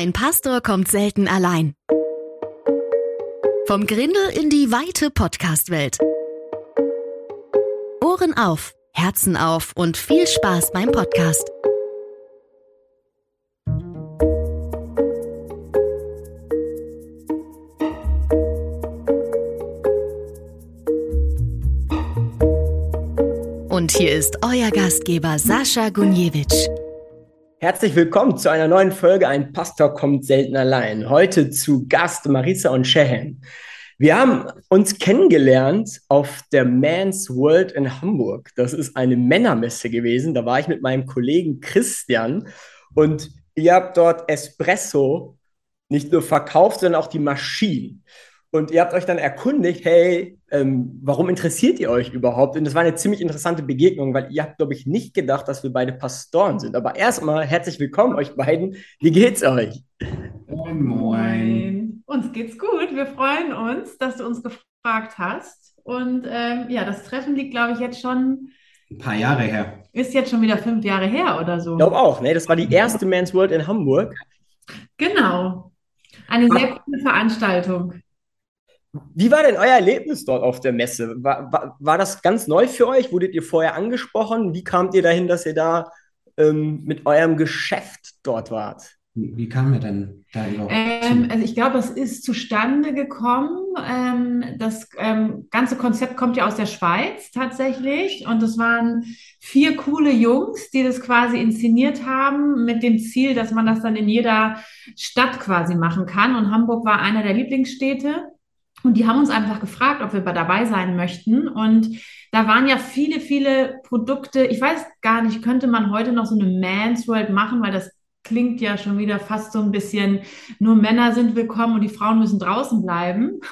Ein Pastor kommt selten allein. Vom Grindel in die weite Podcast-Welt. Ohren auf, Herzen auf und viel Spaß beim Podcast. Und hier ist euer Gastgeber Sascha Gunjewitsch. Herzlich willkommen zu einer neuen Folge Ein Pastor kommt selten allein. Heute zu Gast Marisa und Shehen. Wir haben uns kennengelernt auf der Man's World in Hamburg. Das ist eine Männermesse gewesen. Da war ich mit meinem Kollegen Christian und ihr habt dort Espresso nicht nur verkauft, sondern auch die Maschinen. Und ihr habt euch dann erkundigt, hey, ähm, warum interessiert ihr euch überhaupt? Und das war eine ziemlich interessante Begegnung, weil ihr habt, glaube ich, nicht gedacht, dass wir beide Pastoren sind. Aber erstmal herzlich willkommen euch beiden. Wie geht's euch? Moin, moin. Uns geht's gut. Wir freuen uns, dass du uns gefragt hast. Und ähm, ja, das Treffen liegt, glaube ich, jetzt schon ein paar Jahre her. Ist jetzt schon wieder fünf Jahre her oder so. Ich glaube auch, ne? Das war die erste Man's World in Hamburg. Genau. Eine sehr coole Veranstaltung. Wie war denn euer Erlebnis dort auf der Messe? War, war, war, das ganz neu für euch? Wurdet ihr vorher angesprochen? Wie kamt ihr dahin, dass ihr da ähm, mit eurem Geschäft dort wart? Wie kamen wir denn da überhaupt? Ähm, also ich glaube, es ist zustande gekommen. Ähm, das ähm, ganze Konzept kommt ja aus der Schweiz tatsächlich. Und es waren vier coole Jungs, die das quasi inszeniert haben mit dem Ziel, dass man das dann in jeder Stadt quasi machen kann. Und Hamburg war einer der Lieblingsstädte. Und die haben uns einfach gefragt, ob wir dabei sein möchten. Und da waren ja viele, viele Produkte. Ich weiß gar nicht, könnte man heute noch so eine Man's World machen, weil das klingt ja schon wieder fast so ein bisschen, nur Männer sind willkommen und die Frauen müssen draußen bleiben.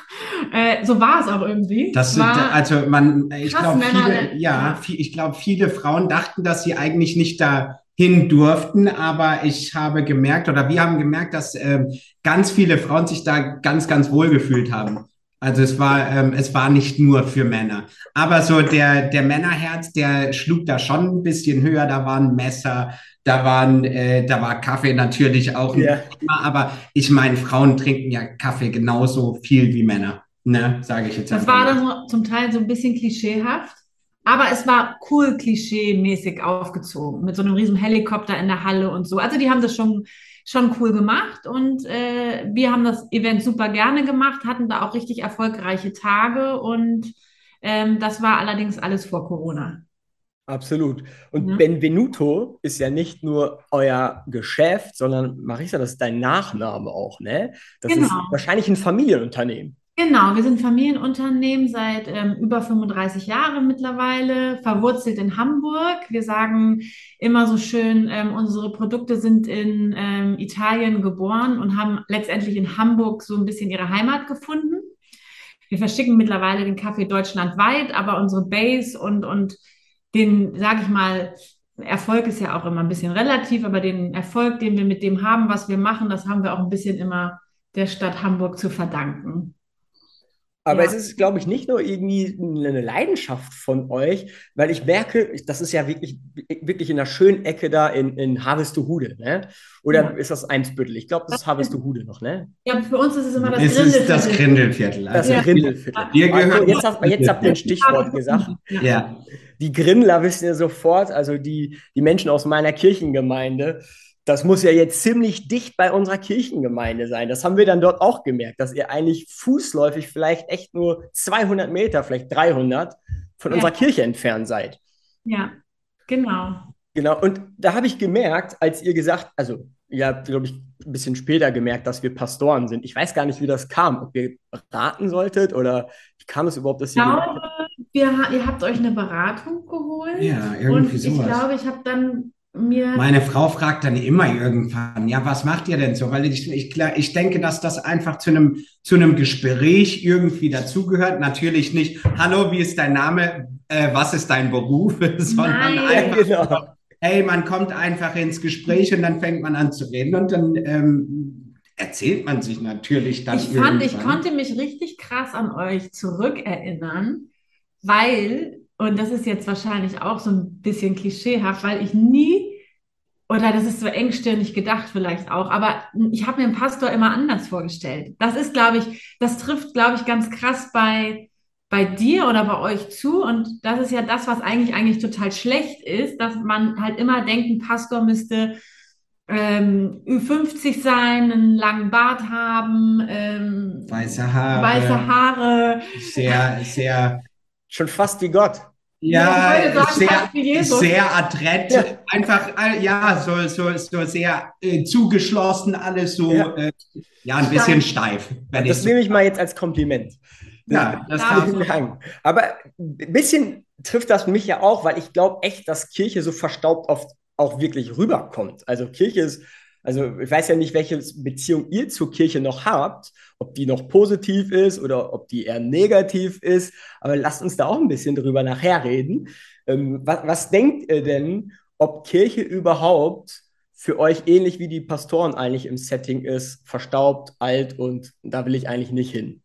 Äh, so war es auch irgendwie. Das war also man, ich glaube, viele, ja, viel, ich glaube, viele Frauen dachten, dass sie eigentlich nicht da hin durften, aber ich habe gemerkt oder wir haben gemerkt, dass äh, ganz viele Frauen sich da ganz, ganz wohl gefühlt haben. Also es war, ähm, es war nicht nur für Männer. Aber so der, der Männerherz, der schlug da schon ein bisschen höher. Da waren Messer, da waren, äh, da war Kaffee natürlich auch ein yeah. Thema. Aber ich meine, Frauen trinken ja Kaffee genauso viel wie Männer. Ne, sage ich jetzt. Das war dann so, zum Teil so ein bisschen klischeehaft. Aber es war cool klischee-mäßig aufgezogen. Mit so einem riesen Helikopter in der Halle und so. Also die haben das schon schon cool gemacht und äh, wir haben das Event super gerne gemacht, hatten da auch richtig erfolgreiche Tage und ähm, das war allerdings alles vor Corona. Absolut. Und ja. Benvenuto ist ja nicht nur euer Geschäft, sondern Marisa, das ist dein Nachname auch, ne? Das genau. ist wahrscheinlich ein Familienunternehmen. Genau, wir sind Familienunternehmen seit ähm, über 35 Jahren mittlerweile, verwurzelt in Hamburg. Wir sagen immer so schön, ähm, unsere Produkte sind in ähm, Italien geboren und haben letztendlich in Hamburg so ein bisschen ihre Heimat gefunden. Wir verschicken mittlerweile den Kaffee deutschlandweit, aber unsere Base und, und den, sage ich mal, Erfolg ist ja auch immer ein bisschen relativ, aber den Erfolg, den wir mit dem haben, was wir machen, das haben wir auch ein bisschen immer der Stadt Hamburg zu verdanken. Aber ja. es ist, glaube ich, nicht nur irgendwie eine Leidenschaft von euch, weil ich merke, das ist ja wirklich, wirklich in einer schönen Ecke da in, in Harvestehude, ne? Oder ja. ist das Einsbüttel? Ich glaube, das ist Harvestehude noch, ne? Ja, für uns ist es immer das es Grindelviertel. ist das Grindelviertel. Also das ja. Grindelviertel. Wir gehören also jetzt, habt, jetzt habt ihr ein Stichwort gesagt. Ja. Die Grindler wissen ja sofort, also die, die Menschen aus meiner Kirchengemeinde, das muss ja jetzt ziemlich dicht bei unserer Kirchengemeinde sein. Das haben wir dann dort auch gemerkt, dass ihr eigentlich fußläufig vielleicht echt nur 200 Meter, vielleicht 300 von ja. unserer Kirche entfernt seid. Ja, genau. Genau, und da habe ich gemerkt, als ihr gesagt, also ihr habt, glaube ich, ein bisschen später gemerkt, dass wir Pastoren sind. Ich weiß gar nicht, wie das kam, ob ihr raten solltet oder wie kam es überhaupt, dass ihr. Ich glaube, wir, ihr habt euch eine Beratung geholt. Ja, irgendwie und sowas. Ich glaube, ich habe dann mir. Meine Frau fragt dann immer irgendwann, ja, was macht ihr denn so? Weil ich, ich, ich denke, dass das einfach zu einem, zu einem Gespräch irgendwie dazugehört. Natürlich nicht, hallo, wie ist dein Name? Äh, was ist dein Beruf? Sondern Nein. einfach, genau. hey, man kommt einfach ins Gespräch und dann fängt man an zu reden und dann ähm, erzählt man sich natürlich dann. Ich fand, ich konnte mich richtig krass an euch zurückerinnern, weil und das ist jetzt wahrscheinlich auch so ein bisschen klischeehaft, weil ich nie oder das ist so engstirnig gedacht vielleicht auch, aber ich habe mir einen Pastor immer anders vorgestellt. Das ist, glaube ich, das trifft, glaube ich, ganz krass bei, bei dir oder bei euch zu. Und das ist ja das, was eigentlich eigentlich total schlecht ist, dass man halt immer denkt, ein Pastor müsste ähm, Ü50 sein, einen langen Bart haben, ähm, weiße Haare, weiße Haare, sehr, sehr schon fast wie Gott. Ja, sagen, sehr, sehr adrett, ja. einfach, äh, ja, so, so, so sehr äh, zugeschlossen, alles so, ja, äh, ja ein bisschen steif. das nehme ich mal jetzt als Kompliment. Ja, das kann ich sagen. Aber ein bisschen trifft das mich ja auch, weil ich glaube echt, dass Kirche so verstaubt oft auch wirklich rüberkommt. Also Kirche ist also ich weiß ja nicht, welche Beziehung ihr zur Kirche noch habt, ob die noch positiv ist oder ob die eher negativ ist. Aber lasst uns da auch ein bisschen drüber nachher reden. Ähm, was, was denkt ihr denn, ob Kirche überhaupt für euch ähnlich wie die Pastoren eigentlich im Setting ist, verstaubt, alt und da will ich eigentlich nicht hin?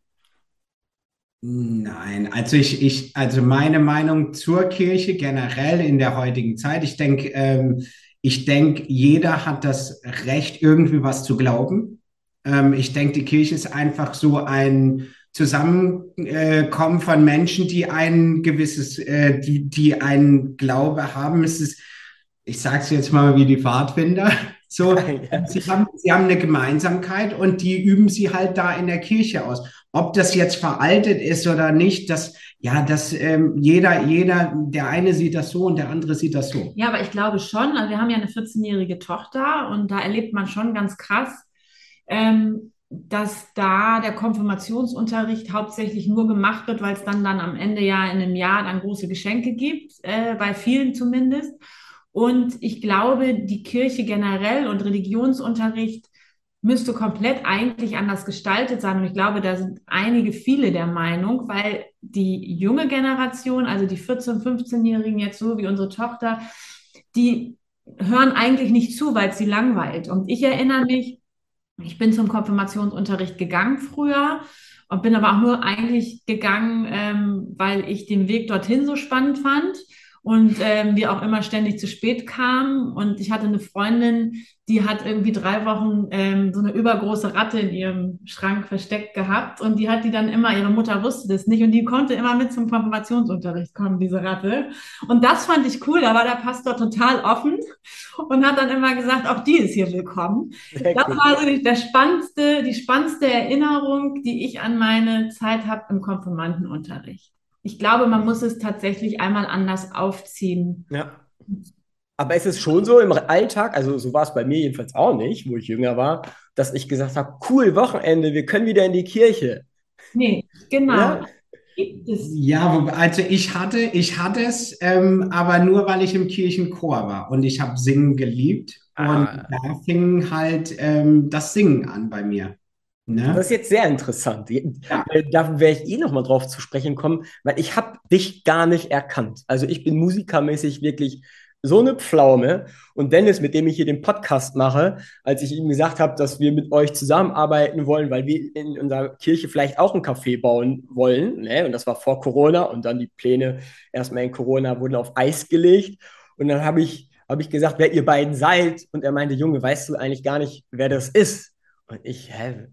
Nein, also ich, ich, also meine Meinung zur Kirche generell in der heutigen Zeit, ich denke, ähm, ich denke, jeder hat das Recht, irgendwie was zu glauben. Ähm, ich denke, die Kirche ist einfach so ein Zusammenkommen von Menschen, die ein gewisses, äh, die, die einen Glaube haben. Es ist, ich sage es jetzt mal wie die Pfadfinder. So, sie haben, sie haben eine Gemeinsamkeit und die üben sie halt da in der Kirche aus. Ob das jetzt veraltet ist oder nicht, das, ja, dass ähm, jeder, jeder, der eine sieht das so und der andere sieht das so. Ja, aber ich glaube schon, also wir haben ja eine 14-jährige Tochter und da erlebt man schon ganz krass, ähm, dass da der Konfirmationsunterricht hauptsächlich nur gemacht wird, weil es dann dann am Ende ja in einem Jahr dann große Geschenke gibt, äh, bei vielen zumindest. Und ich glaube, die Kirche generell und Religionsunterricht müsste komplett eigentlich anders gestaltet sein. Und ich glaube, da sind einige, viele der Meinung, weil die junge Generation, also die 14-, 15-Jährigen jetzt so wie unsere Tochter, die hören eigentlich nicht zu, weil es sie langweilt. Und ich erinnere mich, ich bin zum Konfirmationsunterricht gegangen früher und bin aber auch nur eigentlich gegangen, ähm, weil ich den Weg dorthin so spannend fand und ähm, wir auch immer ständig zu spät kamen. Und ich hatte eine Freundin, die hat irgendwie drei Wochen ähm, so eine übergroße Ratte in ihrem Schrank versteckt gehabt und die hat die dann immer, ihre Mutter wusste das nicht und die konnte immer mit zum Konfirmationsunterricht kommen, diese Ratte. Und das fand ich cool, da war der Pastor total offen und hat dann immer gesagt, auch die ist hier willkommen. Sehr das cool. war so die, der spannendste, die spannendste Erinnerung, die ich an meine Zeit habe im Konfirmandenunterricht. Ich glaube, man muss es tatsächlich einmal anders aufziehen. Ja. Aber ist es schon so im Alltag, also so war es bei mir jedenfalls auch nicht, wo ich jünger war, dass ich gesagt habe, cool, Wochenende, wir können wieder in die Kirche. Nee, genau. Ja? Ja, also ich hatte, ich hatte es, ähm, aber nur weil ich im Kirchenchor war und ich habe Singen geliebt ah. und da fing halt ähm, das Singen an bei mir. Ne? Das ist jetzt sehr interessant. Ja. Äh, da werde ich eh nochmal drauf zu sprechen kommen, weil ich habe dich gar nicht erkannt. Also ich bin musikermäßig wirklich so eine Pflaume. Und Dennis, mit dem ich hier den Podcast mache, als ich ihm gesagt habe, dass wir mit euch zusammenarbeiten wollen, weil wir in unserer Kirche vielleicht auch ein Café bauen wollen, ne? und das war vor Corona und dann die Pläne erstmal in Corona wurden auf Eis gelegt. Und dann habe ich, hab ich gesagt, wer ihr beiden seid. Und er meinte, Junge, weißt du eigentlich gar nicht, wer das ist? Und ich, hä,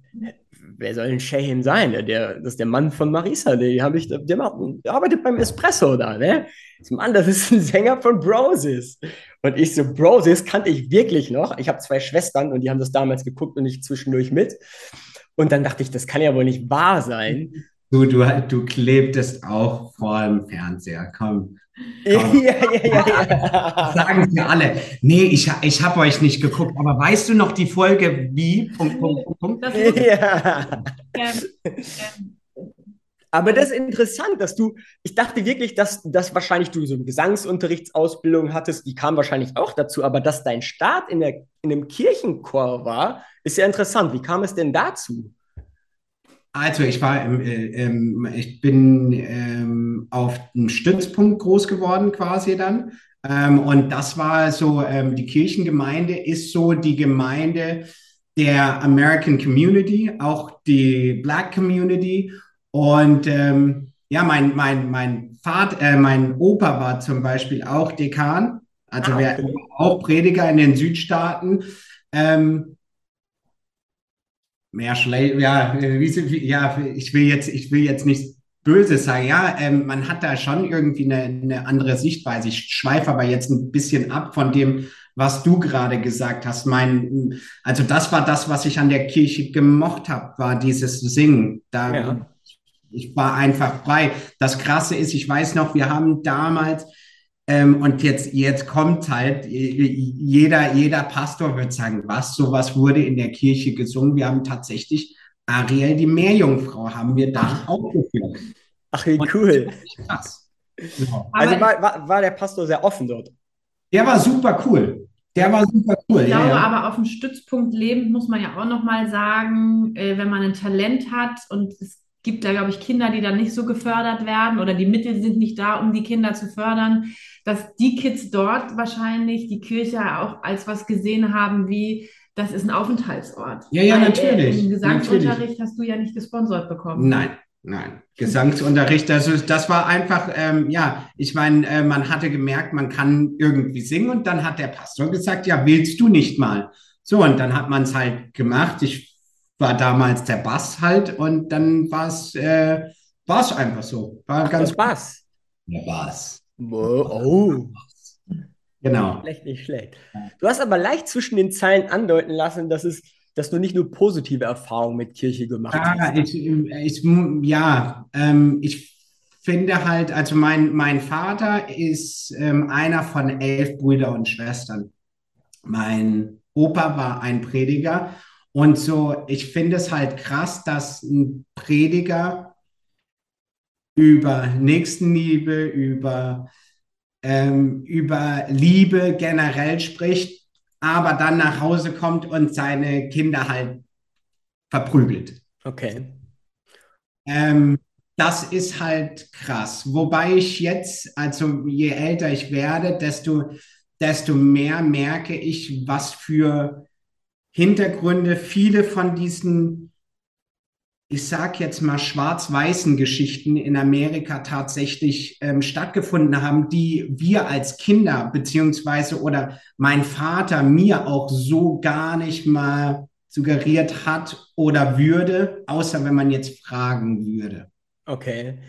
wer soll denn Shahin sein? Der, das ist der Mann von Marisa, der, hab ich, der, macht, der arbeitet beim Espresso da, ne? Mann, das ist ein Sänger von Broses. Und ich so, Broses kannte ich wirklich noch. Ich habe zwei Schwestern und die haben das damals geguckt und ich zwischendurch mit. Und dann dachte ich, das kann ja wohl nicht wahr sein. Du, du, du klebtest auch vor dem Fernseher, komm. Ja, ja, ja, ja. Sagen sie alle. Nee, ich, ich habe euch nicht geguckt, aber weißt du noch die Folge wie? Punkt, Punkt, Punkt, Punkt. Ja. Aber das ist interessant, dass du, ich dachte wirklich, dass, dass wahrscheinlich du so eine Gesangsunterrichtsausbildung hattest, die kam wahrscheinlich auch dazu, aber dass dein Start in, der, in einem Kirchenchor war, ist ja interessant. Wie kam es denn dazu? Also ich war, im, äh, ich bin ähm, auf einem Stützpunkt groß geworden quasi dann. Ähm, und das war so, ähm, die Kirchengemeinde ist so die Gemeinde der American Community, auch die Black Community. Und ähm, ja, mein, mein, mein Vater, äh, mein Opa war zum Beispiel auch Dekan Also ah, okay. auch Prediger in den Südstaaten. Ähm, mehr schlecht, ja, wie, ja, ich will jetzt, ich will jetzt nicht böse sagen. Ja, ähm, man hat da schon irgendwie eine, eine andere Sichtweise. Ich schweife aber jetzt ein bisschen ab von dem, was du gerade gesagt hast. Mein, also das war das, was ich an der Kirche gemocht habe, war dieses Singen. Da, ja. Ich war einfach frei. Das Krasse ist, ich weiß noch, wir haben damals ähm, und jetzt, jetzt kommt halt, jeder, jeder Pastor wird sagen, was, sowas wurde in der Kirche gesungen. Wir haben tatsächlich Ariel, die Meerjungfrau, haben wir da aufgeführt. Ach, wie cool. Krass. Ja. Also war, war, war der Pastor sehr offen dort? Der war super cool. Der war super cool. Ich glaube, ja, ja. aber auf dem Stützpunkt lebend muss man ja auch nochmal sagen, äh, wenn man ein Talent hat und es gibt da, glaube ich, Kinder, die dann nicht so gefördert werden oder die Mittel sind nicht da, um die Kinder zu fördern, dass die Kids dort wahrscheinlich die Kirche auch als was gesehen haben wie, das ist ein Aufenthaltsort. Ja, ja, Weil, natürlich. Äh, Gesangsunterricht natürlich. hast du ja nicht gesponsert bekommen. Nein, Nein, Gesangsunterricht, also das war einfach, ähm, ja, ich meine, äh, man hatte gemerkt, man kann irgendwie singen und dann hat der Pastor gesagt, ja, willst du nicht mal? So, und dann hat man es halt gemacht. Ich war damals der Bass halt und dann war es äh, war's einfach so. War Ach, ganz Bass. Der Bass. Oh. Genau. Schlecht, nicht schlecht. Du hast aber leicht zwischen den Zeilen andeuten lassen, dass es dass du nicht nur positive Erfahrungen mit Kirche gemacht ja, hast. Ich, ich, ja, ähm, ich finde halt, also mein, mein Vater ist ähm, einer von elf Brüdern und Schwestern. Mein Opa war ein Prediger und so, ich finde es halt krass, dass ein Prediger über Nächstenliebe, über, ähm, über Liebe generell spricht, aber dann nach Hause kommt und seine Kinder halt verprügelt. Okay. Ähm, das ist halt krass. Wobei ich jetzt, also je älter ich werde, desto, desto mehr merke ich, was für Hintergründe viele von diesen ich sag jetzt mal, schwarz-weißen Geschichten in Amerika tatsächlich ähm, stattgefunden haben, die wir als Kinder beziehungsweise oder mein Vater mir auch so gar nicht mal suggeriert hat oder würde, außer wenn man jetzt fragen würde. Okay.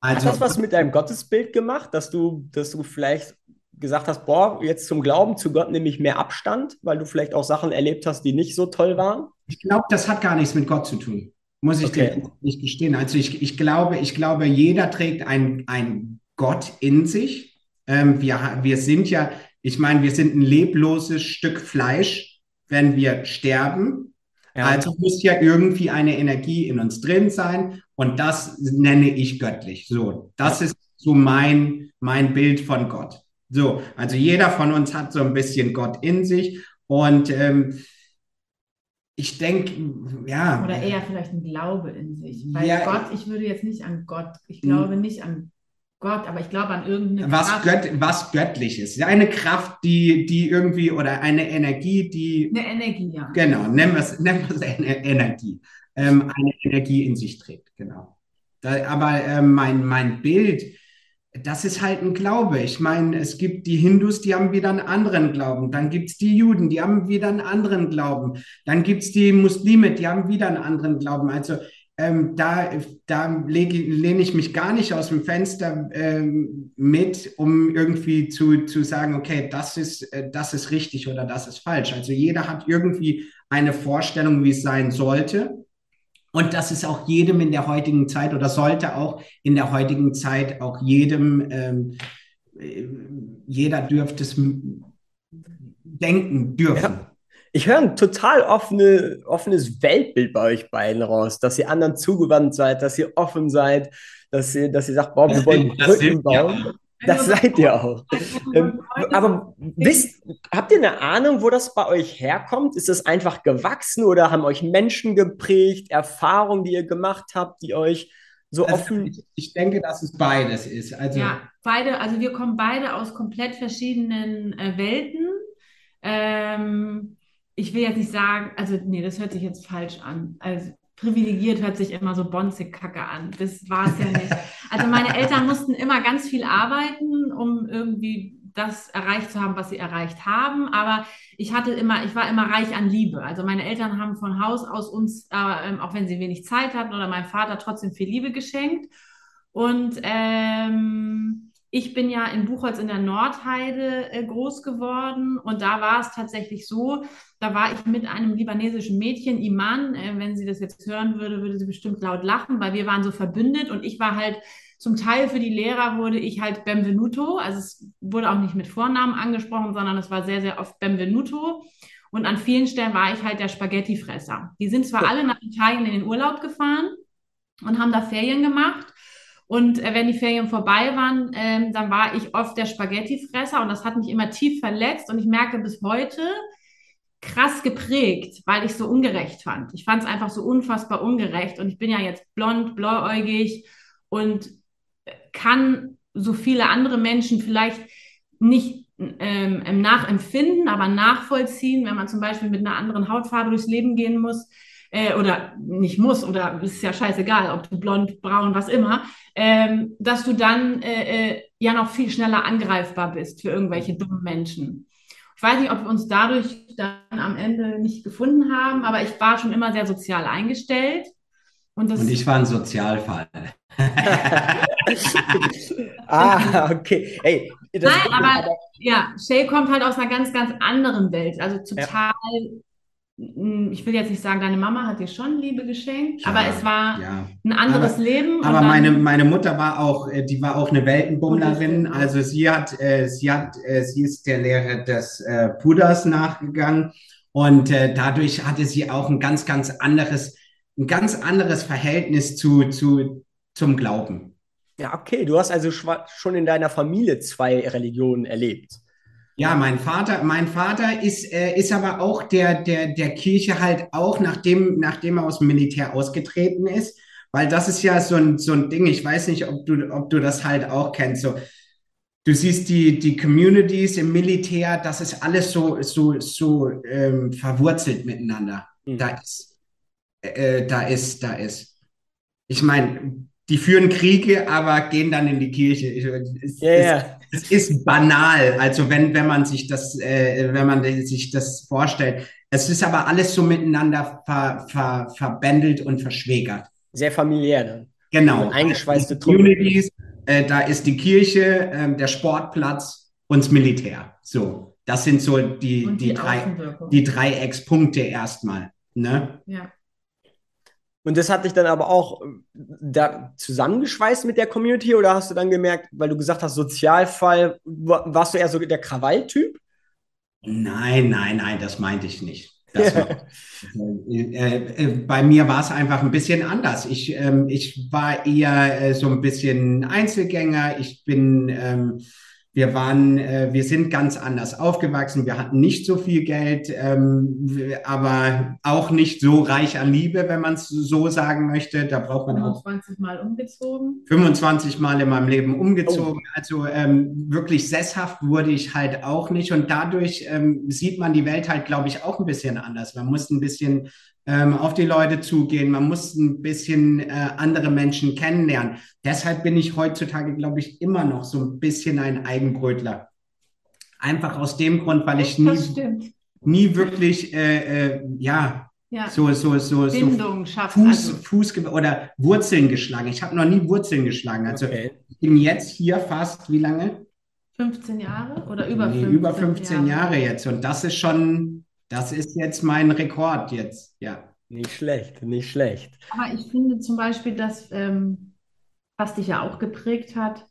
Also, hat das was mit deinem Gottesbild gemacht, dass du, dass du vielleicht gesagt hast, boah, jetzt zum Glauben zu Gott nehme ich mehr Abstand, weil du vielleicht auch Sachen erlebt hast, die nicht so toll waren? Ich glaube, das hat gar nichts mit Gott zu tun muss ich okay. dir nicht gestehen. Also ich, ich glaube, ich glaube, jeder trägt ein, ein Gott in sich. Ähm, wir, wir sind ja, ich meine, wir sind ein lebloses Stück Fleisch, wenn wir sterben. Ja. Also muss ja irgendwie eine Energie in uns drin sein und das nenne ich göttlich. So, das ja. ist so mein, mein Bild von Gott. So, also jeder von uns hat so ein bisschen Gott in sich und ähm, ich denke, ja. Oder eher vielleicht ein Glaube in sich. Weil ja, Gott, ich würde jetzt nicht an Gott, ich glaube hm. nicht an Gott, aber ich glaube an irgendeine was Kraft. Gött, was göttliches. Eine Kraft, die, die irgendwie, oder eine Energie, die. Eine Energie, ja. Genau, nennen wir es nennen eine Energie. Ähm, eine Energie in sich trägt, genau. Da, aber äh, mein, mein Bild, das ist halt ein Glaube. Ich meine, es gibt die Hindus, die haben wieder einen anderen Glauben. Dann gibt es die Juden, die haben wieder einen anderen Glauben. Dann gibt es die Muslime, die haben wieder einen anderen Glauben. Also ähm, da, da lehne ich mich gar nicht aus dem Fenster ähm, mit, um irgendwie zu, zu sagen, okay, das ist, äh, das ist richtig oder das ist falsch. Also jeder hat irgendwie eine Vorstellung, wie es sein sollte. Und das ist auch jedem in der heutigen Zeit oder sollte auch in der heutigen Zeit auch jedem, ähm, äh, jeder dürfte es denken dürfen. Ja. Ich höre ein total offene, offenes Weltbild bei euch beiden raus, dass ihr anderen zugewandt seid, dass ihr offen seid, dass ihr, dass ihr sagt, boah, wir wollen Brücken bauen. Das seid ihr auch. Ähm, aber wisst, habt ihr eine Ahnung, wo das bei euch herkommt? Ist das einfach gewachsen oder haben euch Menschen geprägt, Erfahrungen, die ihr gemacht habt, die euch so also offen. Ich, ich, denke, dass es beides ist. Also ja, beide, also wir kommen beide aus komplett verschiedenen äh, Welten. Ähm, ich will jetzt nicht sagen, also nee, das hört sich jetzt falsch an. Also privilegiert hört sich immer so bonzig kacke an. Das war es ja nicht. Also meine Eltern mussten immer ganz viel arbeiten, um irgendwie das erreicht zu haben, was sie erreicht haben. Aber ich hatte immer, ich war immer reich an Liebe. Also meine Eltern haben von Haus aus uns, äh, auch wenn sie wenig Zeit hatten oder mein Vater trotzdem viel Liebe geschenkt. Und ähm, ich bin ja in Buchholz in der Nordheide äh, groß geworden und da war es tatsächlich so, da war ich mit einem libanesischen Mädchen, Iman, äh, wenn sie das jetzt hören würde, würde sie bestimmt laut lachen, weil wir waren so verbündet und ich war halt zum Teil für die Lehrer wurde ich halt Benvenuto, also es wurde auch nicht mit Vornamen angesprochen, sondern es war sehr, sehr oft Benvenuto. Und an vielen Stellen war ich halt der Spaghettifresser. Die sind zwar alle nach Italien in den Urlaub gefahren und haben da Ferien gemacht, und äh, wenn die Ferien vorbei waren, ähm, dann war ich oft der Spaghettifresser und das hat mich immer tief verletzt und ich merke bis heute krass geprägt, weil ich so ungerecht fand. Ich fand es einfach so unfassbar ungerecht und ich bin ja jetzt blond, blauäugig und kann so viele andere Menschen vielleicht nicht ähm, nachempfinden, aber nachvollziehen, wenn man zum Beispiel mit einer anderen Hautfarbe durchs Leben gehen muss äh, oder nicht muss oder ist ja scheißegal, ob du blond, braun, was immer, ähm, dass du dann äh, äh, ja noch viel schneller angreifbar bist für irgendwelche dummen Menschen. Ich weiß nicht, ob wir uns dadurch dann am Ende nicht gefunden haben, aber ich war schon immer sehr sozial eingestellt. Und, und ich war ein Sozialfall. ah, okay. Hey, Nein, aber, aber, ja, Shay kommt halt aus einer ganz, ganz anderen Welt. Also total ja. Hm, ich will jetzt nicht sagen, deine Mama hat dir schon Liebe geschenkt, ja, aber es war ja. ein anderes aber, Leben. Aber meine, meine Mutter war auch, äh, die war auch eine Weltenbummlerin. Also sie hat, äh, sie hat, äh, sie ist der Lehre des Puders nachgegangen und dadurch hatte sie auch ein ganz, ganz anderes, ein ganz anderes Verhältnis zu, zu, zum Glauben. Ja, okay. Du hast also schon in deiner Familie zwei Religionen erlebt. Ja, mein Vater, mein Vater ist, äh, ist aber auch der, der, der Kirche halt auch, nachdem, nachdem er aus dem Militär ausgetreten ist, weil das ist ja so ein, so ein Ding, ich weiß nicht, ob du, ob du das halt auch kennst, so, du siehst die, die Communities im Militär, das ist alles so, so, so ähm, verwurzelt miteinander. Mhm. Da ist, äh, da ist, da ist. Ich meine, die führen Kriege, aber gehen dann in die Kirche. Ich, es, yeah. es, es, ist banal. Also wenn, wenn man sich das, äh, wenn man sich das vorstellt. Es ist aber alles so miteinander ver, ver, verbändelt und verschwägert. Sehr familiär dann. Genau. Eingeschweißte Communities, äh, da ist die Kirche, äh, der Sportplatz und das Militär. So. Das sind so die, die, die, drei, die Dreieckspunkte erstmal. Ne? Ja. Und das hat dich dann aber auch äh, da zusammengeschweißt mit der Community oder hast du dann gemerkt, weil du gesagt hast, Sozialfall, warst du eher so der Krawalltyp? Nein, nein, nein, das meinte ich nicht. War, äh, äh, bei mir war es einfach ein bisschen anders. Ich, ähm, ich war eher so ein bisschen Einzelgänger. Ich bin ähm, wir waren, äh, wir sind ganz anders aufgewachsen. Wir hatten nicht so viel Geld, ähm, aber auch nicht so reich an Liebe, wenn man es so sagen möchte. Da braucht man 25 Mal umgezogen. 25 Mal in meinem Leben umgezogen. Oh. Also ähm, wirklich sesshaft wurde ich halt auch nicht. Und dadurch ähm, sieht man die Welt halt, glaube ich, auch ein bisschen anders. Man muss ein bisschen ähm, auf die Leute zugehen. Man muss ein bisschen äh, andere Menschen kennenlernen. Deshalb bin ich heutzutage, glaube ich, immer noch so ein bisschen ein Eigenbrötler. Einfach aus dem Grund, weil ich nie, nie wirklich, äh, äh, ja, ja, so, so, so, Bindung so Fuß, also. Fuß oder Wurzeln geschlagen. Ich habe noch nie Wurzeln geschlagen. Also okay. ich bin jetzt hier fast, wie lange? 15 Jahre oder über nee, 15 über 15 Jahre. Jahre jetzt. Und das ist schon, das ist jetzt mein Rekord jetzt, ja. Nicht schlecht, nicht schlecht. Aber ich finde zum Beispiel, dass, ähm, was dich ja auch geprägt hat,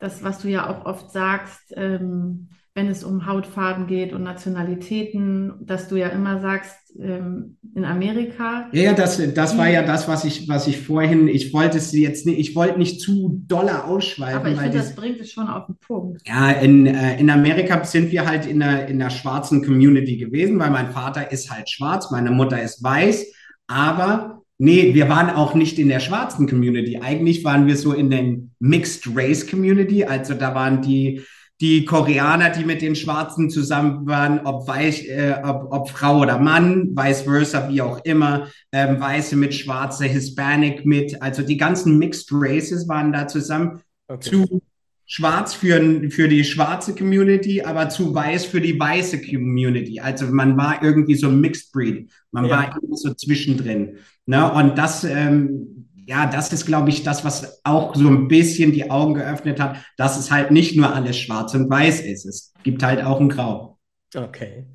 das, was du ja auch oft sagst, ähm, wenn es um Hautfarben geht und Nationalitäten, dass du ja immer sagst, ähm, in Amerika. Ja, das, das war ja das, was ich, was ich vorhin, ich wollte es jetzt nicht, ich wollte nicht zu doller ausschweifen. Aber ich finde, das bringt es schon auf den Punkt. Ja, in, äh, in Amerika sind wir halt in der, in der schwarzen Community gewesen, weil mein Vater ist halt schwarz, meine Mutter ist weiß, aber Nee, wir waren auch nicht in der schwarzen Community. Eigentlich waren wir so in der Mixed Race Community. Also da waren die die Koreaner, die mit den Schwarzen zusammen waren, ob, weiß, äh, ob, ob Frau oder Mann, vice versa, wie auch immer, ähm, Weiße mit Schwarze, Hispanic mit, also die ganzen Mixed Races waren da zusammen. Okay. Zu schwarz für, für die schwarze Community, aber zu weiß für die weiße Community. Also man war irgendwie so ein Mixed Breed. Man ja. war irgendwie so zwischendrin. Ne? Und das, ähm, ja, das ist, glaube ich, das, was auch so ein bisschen die Augen geöffnet hat, dass es halt nicht nur alles schwarz und weiß ist. Es gibt halt auch ein Grau. Okay.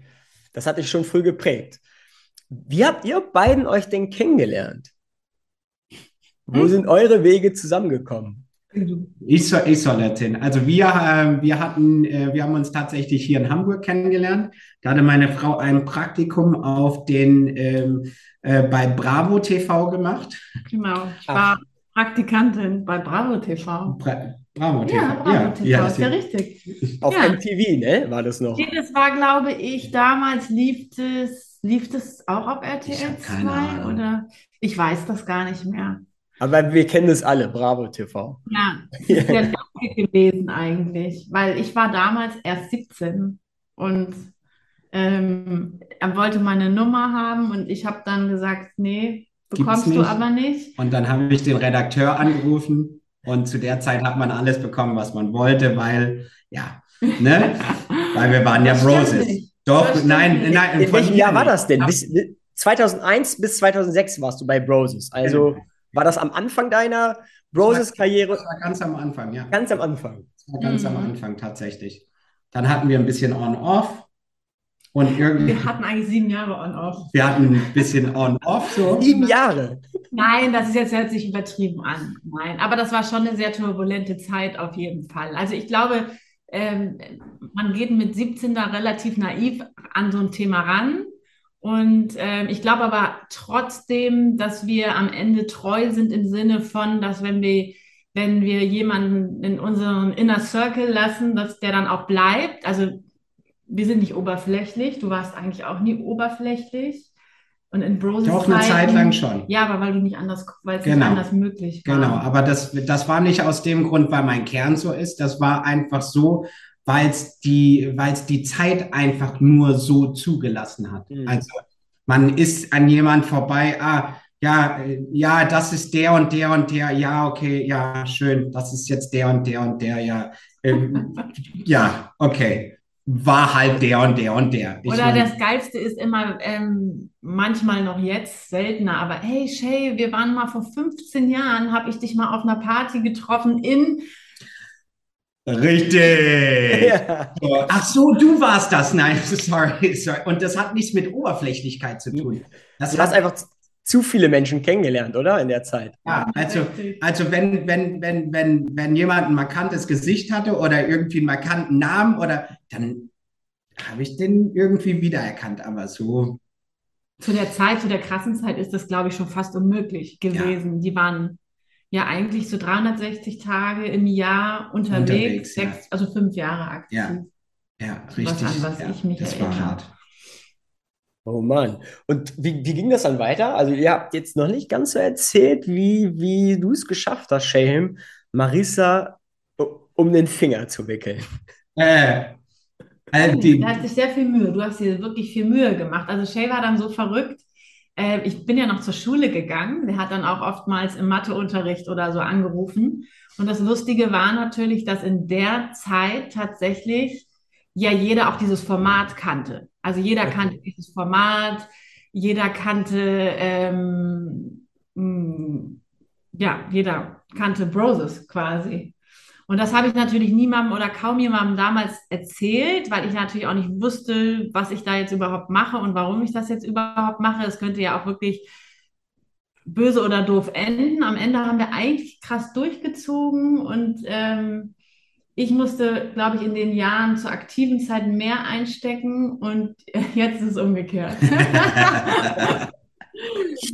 Das hat dich schon früh geprägt. Wie habt ihr beiden euch denn kennengelernt? Wo hm? sind eure Wege zusammengekommen? Ich soll, ich soll erzählen. Also wir, äh, wir hatten, äh, wir haben uns tatsächlich hier in Hamburg kennengelernt. Da hatte meine Frau ein Praktikum auf den ähm, äh, bei Bravo TV gemacht. Genau, ich war Ach. Praktikantin bei Bravo TV. Bra Bravo TV. Ja, Bravo ja, TV, ja, ist ja richtig. Auf ja. MTV, ne? War das noch? Das war, glaube ich, damals lief das, lief das auch auf RTL 2 oder ich weiß das gar nicht mehr. Aber wir kennen das alle, Bravo TV. Ja, das ist ja gewesen eigentlich, weil ich war damals erst 17 und ähm, er wollte meine Nummer haben und ich habe dann gesagt, nee, bekommst du aber nicht. Und dann habe ich den Redakteur angerufen und zu der Zeit hat man alles bekommen, was man wollte, weil, ja, ne? weil wir waren ja Broses. Doch, nein, nein. In welchem Jahr war das denn? Bis, 2001 bis 2006 warst du bei Broses. Also genau. War das am Anfang deiner Broses-Karriere? Das war ganz am Anfang, ja. Ganz am Anfang. Das war ganz mhm. am Anfang tatsächlich. Dann hatten wir ein bisschen On-Off. Und irgendwie, wir hatten eigentlich sieben Jahre On-Off. Wir hatten ein bisschen On-Off. So. Sieben Jahre? Nein, das ist jetzt hört sich übertrieben an. Nein, aber das war schon eine sehr turbulente Zeit auf jeden Fall. Also ich glaube, ähm, man geht mit 17 da relativ naiv an so ein Thema ran und äh, ich glaube aber trotzdem, dass wir am Ende treu sind im Sinne von, dass wenn wir, wenn wir jemanden in unseren Inner Circle lassen, dass der dann auch bleibt. Also wir sind nicht oberflächlich. Du warst eigentlich auch nie oberflächlich. Und in Bros Doch eine Zeit lang schon. Ja, aber weil du nicht anders, weil es genau. nicht anders möglich war. Genau, aber das, das war nicht aus dem Grund, weil mein Kern so ist. Das war einfach so, weil es die, weil es die Zeit einfach nur so zugelassen hat. Mhm. Also man ist an jemand vorbei, ah, ja, ja, das ist der und der und der, ja, okay, ja, schön, das ist jetzt der und der und der, ja, ähm, ja, okay, war halt der und der und der. Ich Oder das Geilste ist immer, ähm, manchmal noch jetzt, seltener, aber hey Shay, wir waren mal vor 15 Jahren, habe ich dich mal auf einer Party getroffen in Richtig. Ja. Ach so, du warst das. Nein, sorry, sorry. Und das hat nichts mit Oberflächlichkeit zu tun. Das du hast einfach zu viele Menschen kennengelernt, oder? In der Zeit. Ja, also, also wenn, wenn, wenn, wenn, wenn jemand ein markantes Gesicht hatte oder irgendwie einen markanten Namen oder dann habe ich den irgendwie wiedererkannt, aber so. Zu der Zeit, zu der krassen Zeit ist das, glaube ich, schon fast unmöglich gewesen. Ja. Die waren ja eigentlich so 360 Tage im Jahr unterwegs, unterwegs sechs, ja. also fünf Jahre aktiv. Ja, ja richtig. Was an was ja, ich mich das erinnere. war hart. Oh Mann. Und wie, wie ging das dann weiter? Also ihr habt jetzt noch nicht ganz so erzählt, wie, wie du es geschafft hast, Shahim, Marissa um den Finger zu wickeln. Äh, also die, da hast dich sehr viel Mühe. Du hast dir wirklich viel Mühe gemacht. Also Shay war dann so verrückt, äh, ich bin ja noch zur Schule gegangen. Der hat dann auch oftmals im Matheunterricht oder so angerufen. Und das Lustige war natürlich, dass in der Zeit tatsächlich ja jeder auch dieses Format kannte. Also jeder kannte dieses Format, jeder kannte, ähm, mh, ja, jeder kannte Broses quasi. Und das habe ich natürlich niemandem oder kaum jemandem damals erzählt, weil ich natürlich auch nicht wusste, was ich da jetzt überhaupt mache und warum ich das jetzt überhaupt mache. Es könnte ja auch wirklich böse oder doof enden. Am Ende haben wir eigentlich krass durchgezogen und ähm, ich musste, glaube ich, in den Jahren zur aktiven Zeit mehr einstecken und jetzt ist es umgekehrt.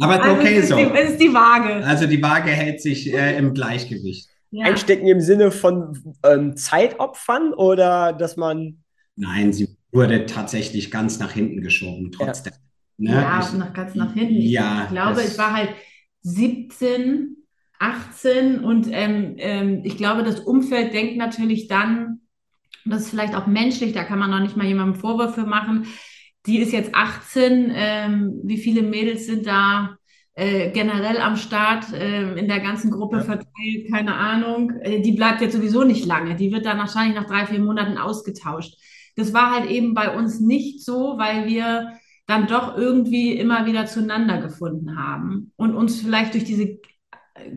Aber also okay es so. Es ist die Waage. Also die Waage hält sich äh, im Gleichgewicht ja. einstecken im Sinne von ähm, Zeitopfern oder dass man. Nein, sie wurde tatsächlich ganz nach hinten geschoben, trotzdem. Ja, ne? ja ich, nach, ganz nach hinten. Ja, ich glaube, ich war halt 17, 18 und ähm, ähm, ich glaube, das Umfeld denkt natürlich dann, das ist vielleicht auch menschlich, da kann man noch nicht mal jemandem Vorwürfe machen. Die ist jetzt 18, ähm, wie viele Mädels sind da äh, generell am Start, äh, in der ganzen Gruppe ja. verteilt, keine Ahnung. Äh, die bleibt jetzt sowieso nicht lange. Die wird dann wahrscheinlich nach drei, vier Monaten ausgetauscht. Das war halt eben bei uns nicht so, weil wir dann doch irgendwie immer wieder zueinander gefunden haben und uns vielleicht durch diese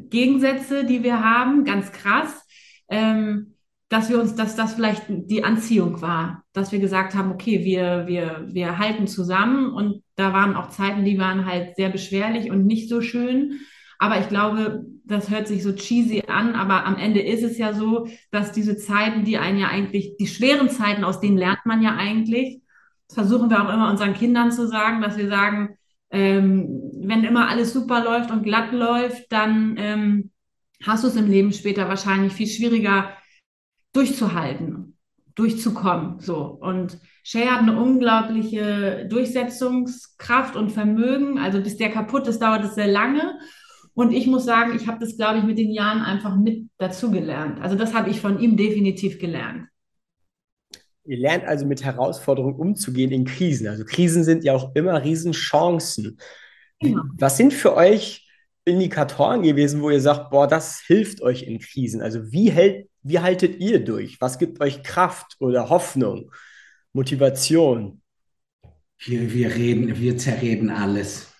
Gegensätze, die wir haben, ganz krass, ähm, dass wir uns, dass das vielleicht die Anziehung war, dass wir gesagt haben, okay, wir, wir, wir halten zusammen und da waren auch Zeiten, die waren halt sehr beschwerlich und nicht so schön. Aber ich glaube, das hört sich so cheesy an, aber am Ende ist es ja so, dass diese Zeiten, die einen ja eigentlich, die schweren Zeiten, aus denen lernt man ja eigentlich, das versuchen wir auch immer unseren Kindern zu sagen, dass wir sagen, ähm, wenn immer alles super läuft und glatt läuft, dann ähm, hast du es im Leben später wahrscheinlich viel schwieriger durchzuhalten, durchzukommen. So. Und Shay hat eine unglaubliche Durchsetzungskraft und Vermögen. Also bis der kaputt ist, dauert es sehr lange. Und ich muss sagen, ich habe das, glaube ich, mit den Jahren einfach mit dazu gelernt. Also das habe ich von ihm definitiv gelernt. Ihr lernt also mit Herausforderungen umzugehen in Krisen. Also Krisen sind ja auch immer Riesenchancen. Genau. Was sind für euch Indikatoren gewesen, wo ihr sagt, boah, das hilft euch in Krisen? Also wie, hält, wie haltet ihr durch? Was gibt euch Kraft oder Hoffnung, Motivation? Wir, wir reden, wir zerreden alles.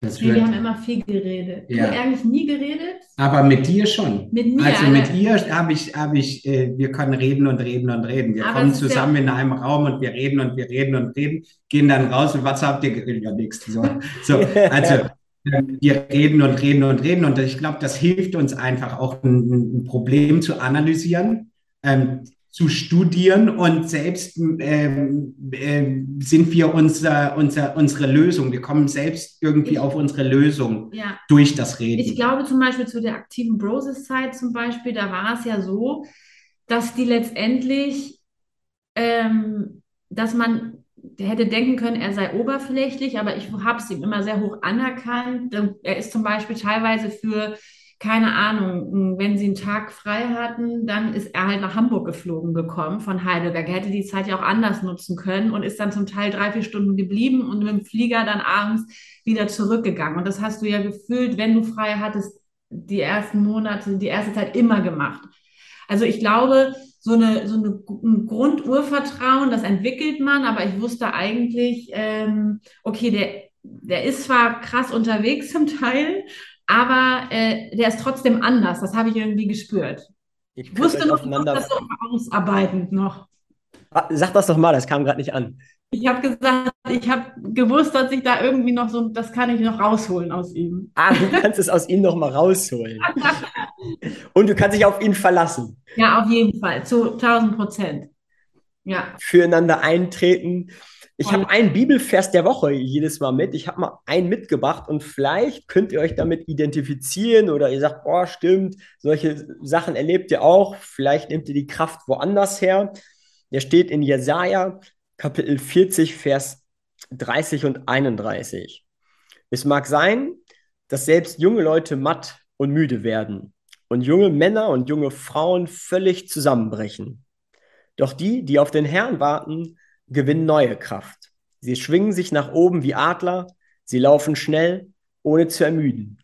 Das wir haben immer viel geredet. Ja. Du eigentlich nie geredet? Aber mit dir schon. Mit mir. Also mit ihr habe ich, habe ich, äh, wir können reden und reden und reden. Wir Aber kommen zusammen ja in einem Raum und wir reden und wir reden und reden, gehen dann raus und was habt ihr geredet? Ja, nichts. So, so also wir reden und reden und reden und ich glaube, das hilft uns einfach auch ein, ein Problem zu analysieren. Ähm, zu studieren und selbst ähm, äh, sind wir unser, unser, unsere Lösung. Wir kommen selbst irgendwie ich, auf unsere Lösung ja. durch das Reden. Ich glaube zum Beispiel zu der aktiven Broses-Zeit zum Beispiel, da war es ja so, dass die letztendlich, ähm, dass man hätte denken können, er sei oberflächlich, aber ich habe es ihm immer sehr hoch anerkannt. Er ist zum Beispiel teilweise für keine Ahnung, wenn sie einen Tag frei hatten, dann ist er halt nach Hamburg geflogen gekommen von Heidelberg. Er hätte die Zeit ja auch anders nutzen können und ist dann zum Teil drei, vier Stunden geblieben und mit dem Flieger dann abends wieder zurückgegangen. Und das hast du ja gefühlt, wenn du frei hattest, die ersten Monate, die erste Zeit immer gemacht. Also ich glaube, so, eine, so eine, ein Grundurvertrauen, das entwickelt man, aber ich wusste eigentlich, ähm, okay, der, der ist zwar krass unterwegs zum Teil, aber äh, der ist trotzdem anders. Das habe ich irgendwie gespürt. Ich wusste noch, noch das so ausarbeitend noch. Sag das doch mal, das kam gerade nicht an. Ich habe gesagt, ich habe gewusst, dass ich da irgendwie noch so, das kann ich noch rausholen aus ihm. Ah, du kannst es aus ihm noch mal rausholen. Und du kannst dich auf ihn verlassen. Ja, auf jeden Fall, zu 1000 Prozent. Ja. Füreinander eintreten. Ich habe einen Bibelvers der Woche jedes Mal mit. Ich habe mal einen mitgebracht und vielleicht könnt ihr euch damit identifizieren oder ihr sagt, boah, stimmt, solche Sachen erlebt ihr auch. Vielleicht nehmt ihr die Kraft woanders her. Der steht in Jesaja, Kapitel 40, Vers 30 und 31. Es mag sein, dass selbst junge Leute matt und müde werden und junge Männer und junge Frauen völlig zusammenbrechen. Doch die, die auf den Herrn warten, gewinnen neue Kraft. Sie schwingen sich nach oben wie Adler, sie laufen schnell, ohne zu ermüden.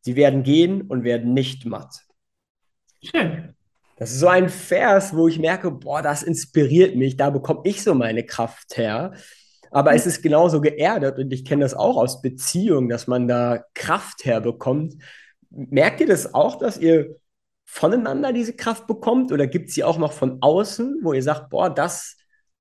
Sie werden gehen und werden nicht matt. Schön. Das ist so ein Vers, wo ich merke, boah, das inspiriert mich, da bekomme ich so meine Kraft her. Aber es ist genauso geerdet und ich kenne das auch aus Beziehungen, dass man da Kraft herbekommt. Merkt ihr das auch, dass ihr voneinander diese Kraft bekommt oder gibt sie auch noch von außen, wo ihr sagt, boah, das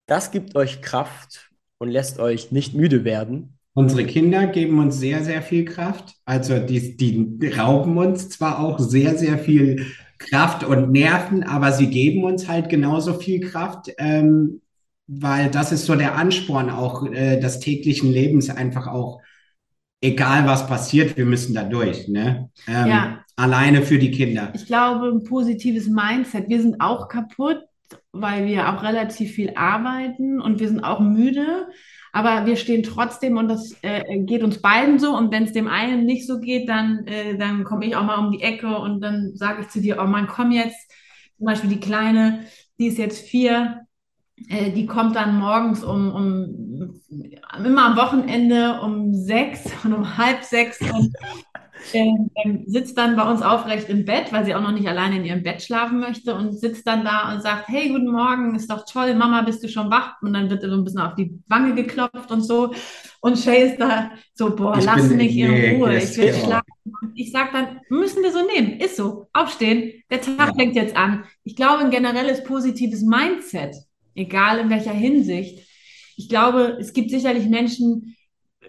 das gibt euch Kraft und lässt euch nicht müde werden. Unsere Kinder geben uns sehr, sehr viel Kraft. Also die, die rauben uns zwar auch sehr, sehr viel Kraft und Nerven, aber sie geben uns halt genauso viel Kraft, ähm, weil das ist so der Ansporn auch äh, des täglichen Lebens einfach auch, egal was passiert, wir müssen da durch. Ne? Ähm, ja. Alleine für die Kinder. Ich glaube, ein positives Mindset. Wir sind auch kaputt weil wir auch relativ viel arbeiten und wir sind auch müde. Aber wir stehen trotzdem und das äh, geht uns beiden so. Und wenn es dem einen nicht so geht, dann, äh, dann komme ich auch mal um die Ecke und dann sage ich zu dir, oh Mann, komm jetzt. Zum Beispiel die Kleine, die ist jetzt vier, die kommt dann morgens um, um immer am Wochenende um sechs und um halb sechs und ähm, ähm, sitzt dann bei uns aufrecht im Bett, weil sie auch noch nicht alleine in ihrem Bett schlafen möchte und sitzt dann da und sagt, hey, guten Morgen, ist doch toll, Mama, bist du schon wach? Und dann wird so ein bisschen auf die Wange geklopft und so. Und Shay ist da so, boah, ich lass mich in nee, Ruhe, ich will schlafen. Ich sage dann, müssen wir so nehmen, ist so, aufstehen, der Tag ja. fängt jetzt an. Ich glaube, ein generelles positives Mindset, egal in welcher Hinsicht. Ich glaube, es gibt sicherlich Menschen,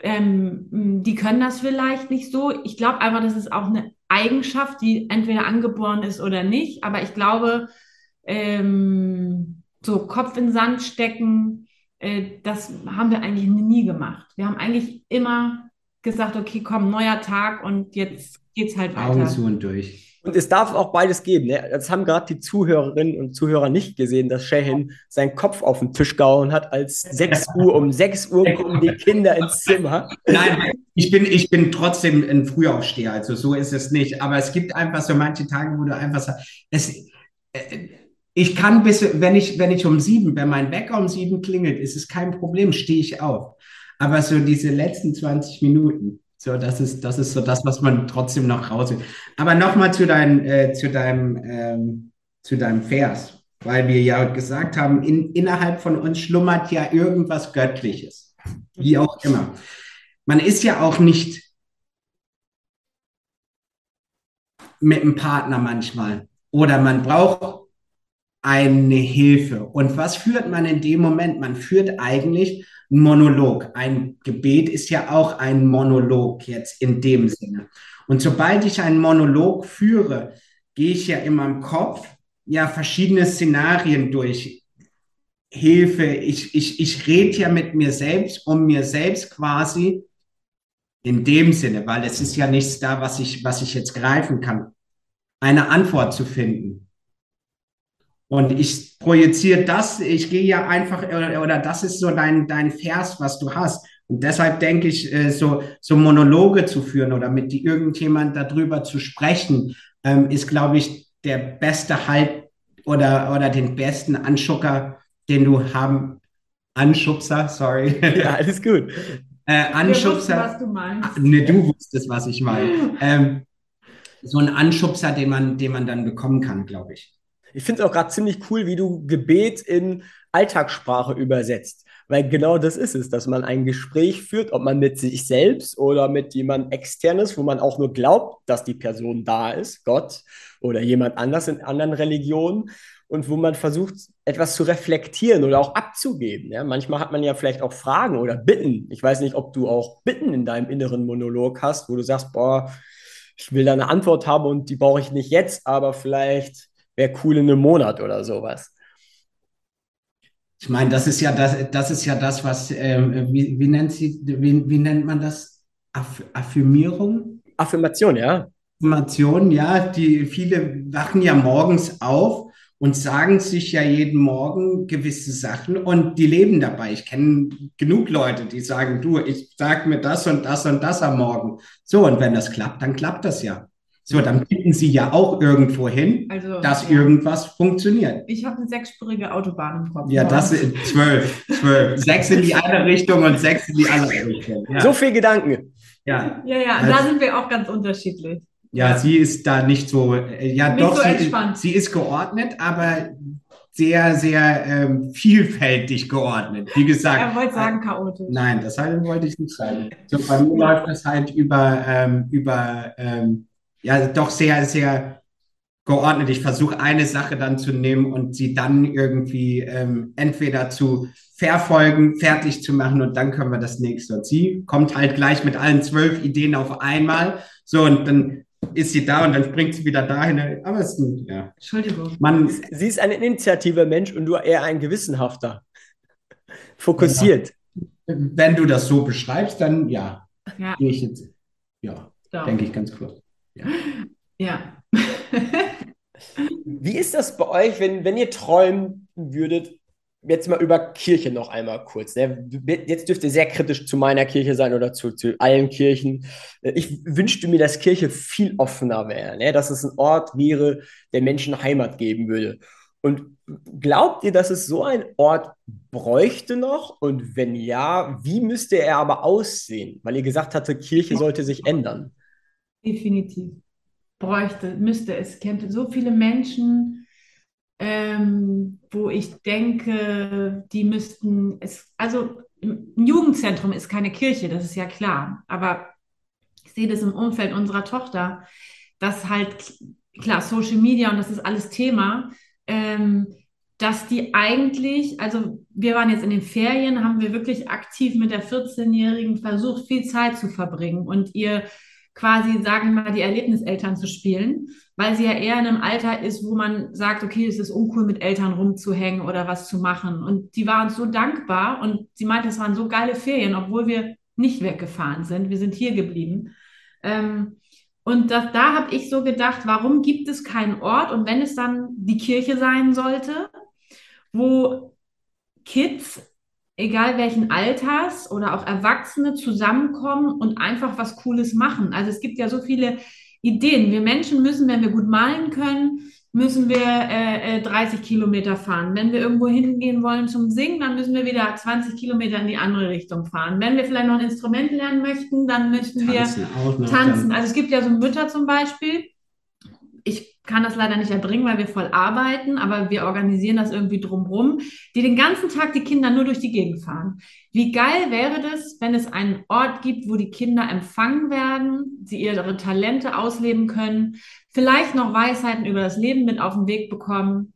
ähm, die können das vielleicht nicht so. Ich glaube einfach, das ist auch eine Eigenschaft, die entweder angeboren ist oder nicht. Aber ich glaube, ähm, so Kopf in Sand stecken, äh, das haben wir eigentlich nie gemacht. Wir haben eigentlich immer gesagt, okay, komm, neuer Tag und jetzt geht's halt weiter. Augen zu und durch. Und es darf auch beides geben. Ne? Das haben gerade die Zuhörerinnen und Zuhörer nicht gesehen, dass Shehin seinen Kopf auf den Tisch gehauen hat, als 6 Uhr, um 6 Uhr kommen die Kinder ins Zimmer. Nein, ich bin, ich bin trotzdem ein Frühaufsteher, also so ist es nicht. Aber es gibt einfach so manche Tage, wo du einfach sagst, es, äh, ich kann bis, wenn ich, wenn ich um sieben, wenn mein Wecker um sieben klingelt, ist es kein Problem, stehe ich auf. Aber so diese letzten 20 Minuten, so, das ist, das ist so das, was man trotzdem noch raus will. Aber nochmal zu, dein, äh, zu, deinem, ähm, zu deinem Vers, weil wir ja gesagt haben, in, innerhalb von uns schlummert ja irgendwas Göttliches. Wie auch immer. Man ist ja auch nicht mit einem Partner manchmal. Oder man braucht eine Hilfe. Und was führt man in dem Moment? Man führt eigentlich Monolog. Ein Gebet ist ja auch ein Monolog jetzt in dem Sinne. Und sobald ich einen Monolog führe, gehe ich ja in meinem Kopf ja verschiedene Szenarien durch. Hilfe, ich, ich, ich rede ja mit mir selbst, um mir selbst quasi in dem Sinne, weil es ist ja nichts da, was ich, was ich jetzt greifen kann, eine Antwort zu finden. Und ich projiziere das, ich gehe ja einfach, oder das ist so dein, dein Vers, was du hast. Und deshalb denke ich, äh, so, so Monologe zu führen oder mit irgendjemand darüber zu sprechen, ähm, ist, glaube ich, der beste Halt oder, oder den besten Anschucker, den du haben, Anschubser, sorry. Ja, alles gut. Äh, Anschubser. Wussten, was du meinst. Ne, du wusstest, was ich meine. ähm, so ein Anschubser, den man, den man dann bekommen kann, glaube ich. Ich finde es auch gerade ziemlich cool, wie du Gebet in Alltagssprache übersetzt. Weil genau das ist es, dass man ein Gespräch führt, ob man mit sich selbst oder mit jemand externes, wo man auch nur glaubt, dass die Person da ist, Gott oder jemand anders in anderen Religionen und wo man versucht, etwas zu reflektieren oder auch abzugeben. Ja, manchmal hat man ja vielleicht auch Fragen oder Bitten. Ich weiß nicht, ob du auch Bitten in deinem inneren Monolog hast, wo du sagst, boah, ich will da eine Antwort haben und die brauche ich nicht jetzt, aber vielleicht wäre cool in einem Monat oder sowas. Ich meine, das ist ja das, das ist ja das, was, ähm, wie, wie, nennt sie, wie, wie nennt man das? Aff Affirmierung? Affirmation, ja. Affirmation, ja. Die viele wachen ja morgens auf und sagen sich ja jeden Morgen gewisse Sachen und die leben dabei. Ich kenne genug Leute, die sagen, du, ich sag mir das und das und das am Morgen. So, und wenn das klappt, dann klappt das ja. So, dann bieten Sie ja auch irgendwo hin, also, dass ja. irgendwas funktioniert. Ich habe eine sechsspurige Autobahn im Kopf. Ja, das sind zwölf, zwölf. sechs in die eine Richtung und sechs in die andere Richtung. Ja. So viel Gedanken. Ja, ja, ja. Also, da sind wir auch ganz unterschiedlich. Ja, sie ist da nicht so, äh, ja, nicht doch, so sie, sie, ist geordnet, aber sehr, sehr ähm, vielfältig geordnet. Wie gesagt. Er wollte sagen chaotisch. Nein, das wollte ich nicht sagen. So, bei mir läuft das halt über, ähm, über ähm, ja doch sehr, sehr geordnet. Ich versuche eine Sache dann zu nehmen und sie dann irgendwie ähm, entweder zu verfolgen, fertig zu machen und dann können wir das nächste. Und sie kommt halt gleich mit allen zwölf Ideen auf einmal. So, und dann ist sie da und dann springt sie wieder dahin. Aber es ist ein, ja. Entschuldigung. Man, sie ist ein initiativer Mensch und du eher ein gewissenhafter. Fokussiert. Ja. Wenn du das so beschreibst, dann ja. Ja. Ich jetzt, ja, denke ich ganz kurz. Ja. ja. Wie ist das bei euch, wenn, wenn ihr träumen würdet, jetzt mal über Kirche noch einmal kurz. Ne? Jetzt dürft ihr sehr kritisch zu meiner Kirche sein oder zu, zu allen Kirchen. Ich wünschte mir, dass Kirche viel offener wäre, ne? dass es ein Ort wäre, der Menschen Heimat geben würde. Und glaubt ihr, dass es so einen Ort bräuchte noch? Und wenn ja, wie müsste er aber aussehen? Weil ihr gesagt hatte, Kirche sollte sich ändern. Definitiv. Bräuchte, müsste es. Kennt so viele Menschen, ähm, wo ich denke, die müssten es, also ein Jugendzentrum ist keine Kirche, das ist ja klar. Aber ich sehe das im Umfeld unserer Tochter, dass halt, klar, Social Media und das ist alles Thema, ähm, dass die eigentlich, also wir waren jetzt in den Ferien, haben wir wirklich aktiv mit der 14-Jährigen versucht, viel Zeit zu verbringen und ihr quasi, sagen wir mal, die Erlebniseltern zu spielen, weil sie ja eher in einem Alter ist, wo man sagt, okay, es ist uncool, mit Eltern rumzuhängen oder was zu machen. Und die waren so dankbar und sie meinte, es waren so geile Ferien, obwohl wir nicht weggefahren sind. Wir sind hier geblieben. Ähm, und das, da habe ich so gedacht, warum gibt es keinen Ort? Und wenn es dann die Kirche sein sollte, wo Kids, egal welchen Alters oder auch Erwachsene, zusammenkommen und einfach was Cooles machen. Also es gibt ja so viele Ideen. Wir Menschen müssen, wenn wir gut malen können, müssen wir äh, 30 äh, Kilometer fahren. Wenn wir irgendwo hingehen wollen zum Singen, dann müssen wir wieder 20 Kilometer in die andere Richtung fahren. Wenn wir vielleicht noch ein Instrument lernen möchten, dann müssen tanzen wir tanzen. Also es gibt ja so Mütter zum Beispiel. Ich kann das leider nicht erbringen, weil wir voll arbeiten, aber wir organisieren das irgendwie drumherum, die den ganzen Tag die Kinder nur durch die Gegend fahren. Wie geil wäre das, wenn es einen Ort gibt, wo die Kinder empfangen werden, sie ihre Talente ausleben können, vielleicht noch Weisheiten über das Leben mit auf den Weg bekommen.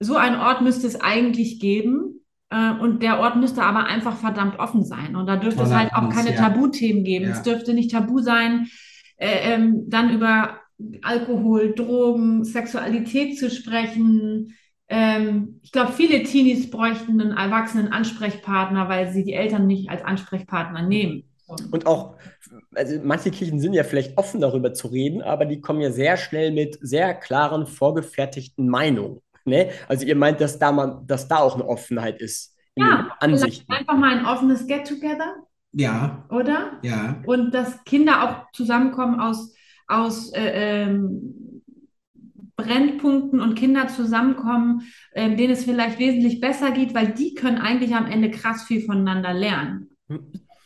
So einen Ort müsste es eigentlich geben. Äh, und der Ort müsste aber einfach verdammt offen sein. Und da dürfte Toller es halt auch keine ja. Tabuthemen geben. Ja. Es dürfte nicht tabu sein, äh, ähm, dann über Alkohol, Drogen, Sexualität zu sprechen. Ähm, ich glaube, viele Teenies bräuchten einen erwachsenen Ansprechpartner, weil sie die Eltern nicht als Ansprechpartner nehmen. Und auch, also manche Kirchen sind ja vielleicht offen darüber zu reden, aber die kommen ja sehr schnell mit sehr klaren, vorgefertigten Meinungen. Ne? Also ihr meint, dass da, man, dass da auch eine Offenheit ist. Ja, Ansichten. einfach mal ein offenes Get-Together. Ja. Oder? Ja. Und dass Kinder auch zusammenkommen aus aus äh, ähm, Brennpunkten und Kinder zusammenkommen, äh, denen es vielleicht wesentlich besser geht, weil die können eigentlich am Ende krass viel voneinander lernen.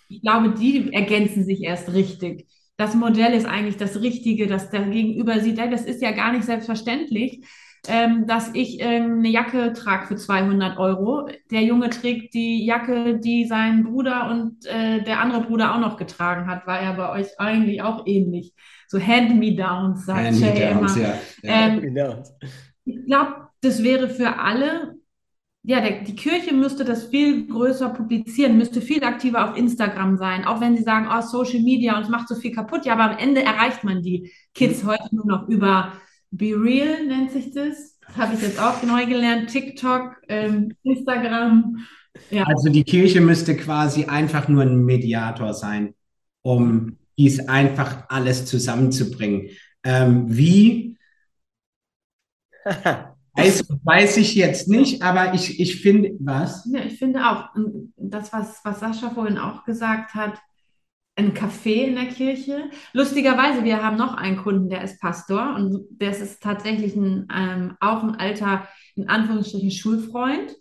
Ich glaube, die ergänzen sich erst richtig. Das Modell ist eigentlich das Richtige, das der Gegenüber sieht. Das ist ja gar nicht selbstverständlich, ähm, dass ich äh, eine Jacke trage für 200 Euro. Der Junge trägt die Jacke, die sein Bruder und äh, der andere Bruder auch noch getragen hat. War ja bei euch eigentlich auch ähnlich so Hand-me-Downs, sagt Hand Jay immer. Ja. Ähm, ich glaube, das wäre für alle, ja, der, die Kirche müsste das viel größer publizieren, müsste viel aktiver auf Instagram sein, auch wenn sie sagen, oh, Social Media und es macht so viel kaputt. Ja, aber am Ende erreicht man die Kids mhm. heute nur noch über Be Real, nennt sich das. Das habe ich jetzt auch neu gelernt. TikTok, ähm, Instagram. Ja. Also die Kirche müsste quasi einfach nur ein Mediator sein, um dies einfach alles zusammenzubringen. Ähm, wie? weiß, weiß ich jetzt nicht, aber ich, ich finde, was? Ja, ich finde auch, das, was, was Sascha vorhin auch gesagt hat, ein Café in der Kirche. Lustigerweise, wir haben noch einen Kunden, der ist Pastor und das ist tatsächlich ein, ähm, auch ein alter, in Anführungsstrichen, Schulfreund.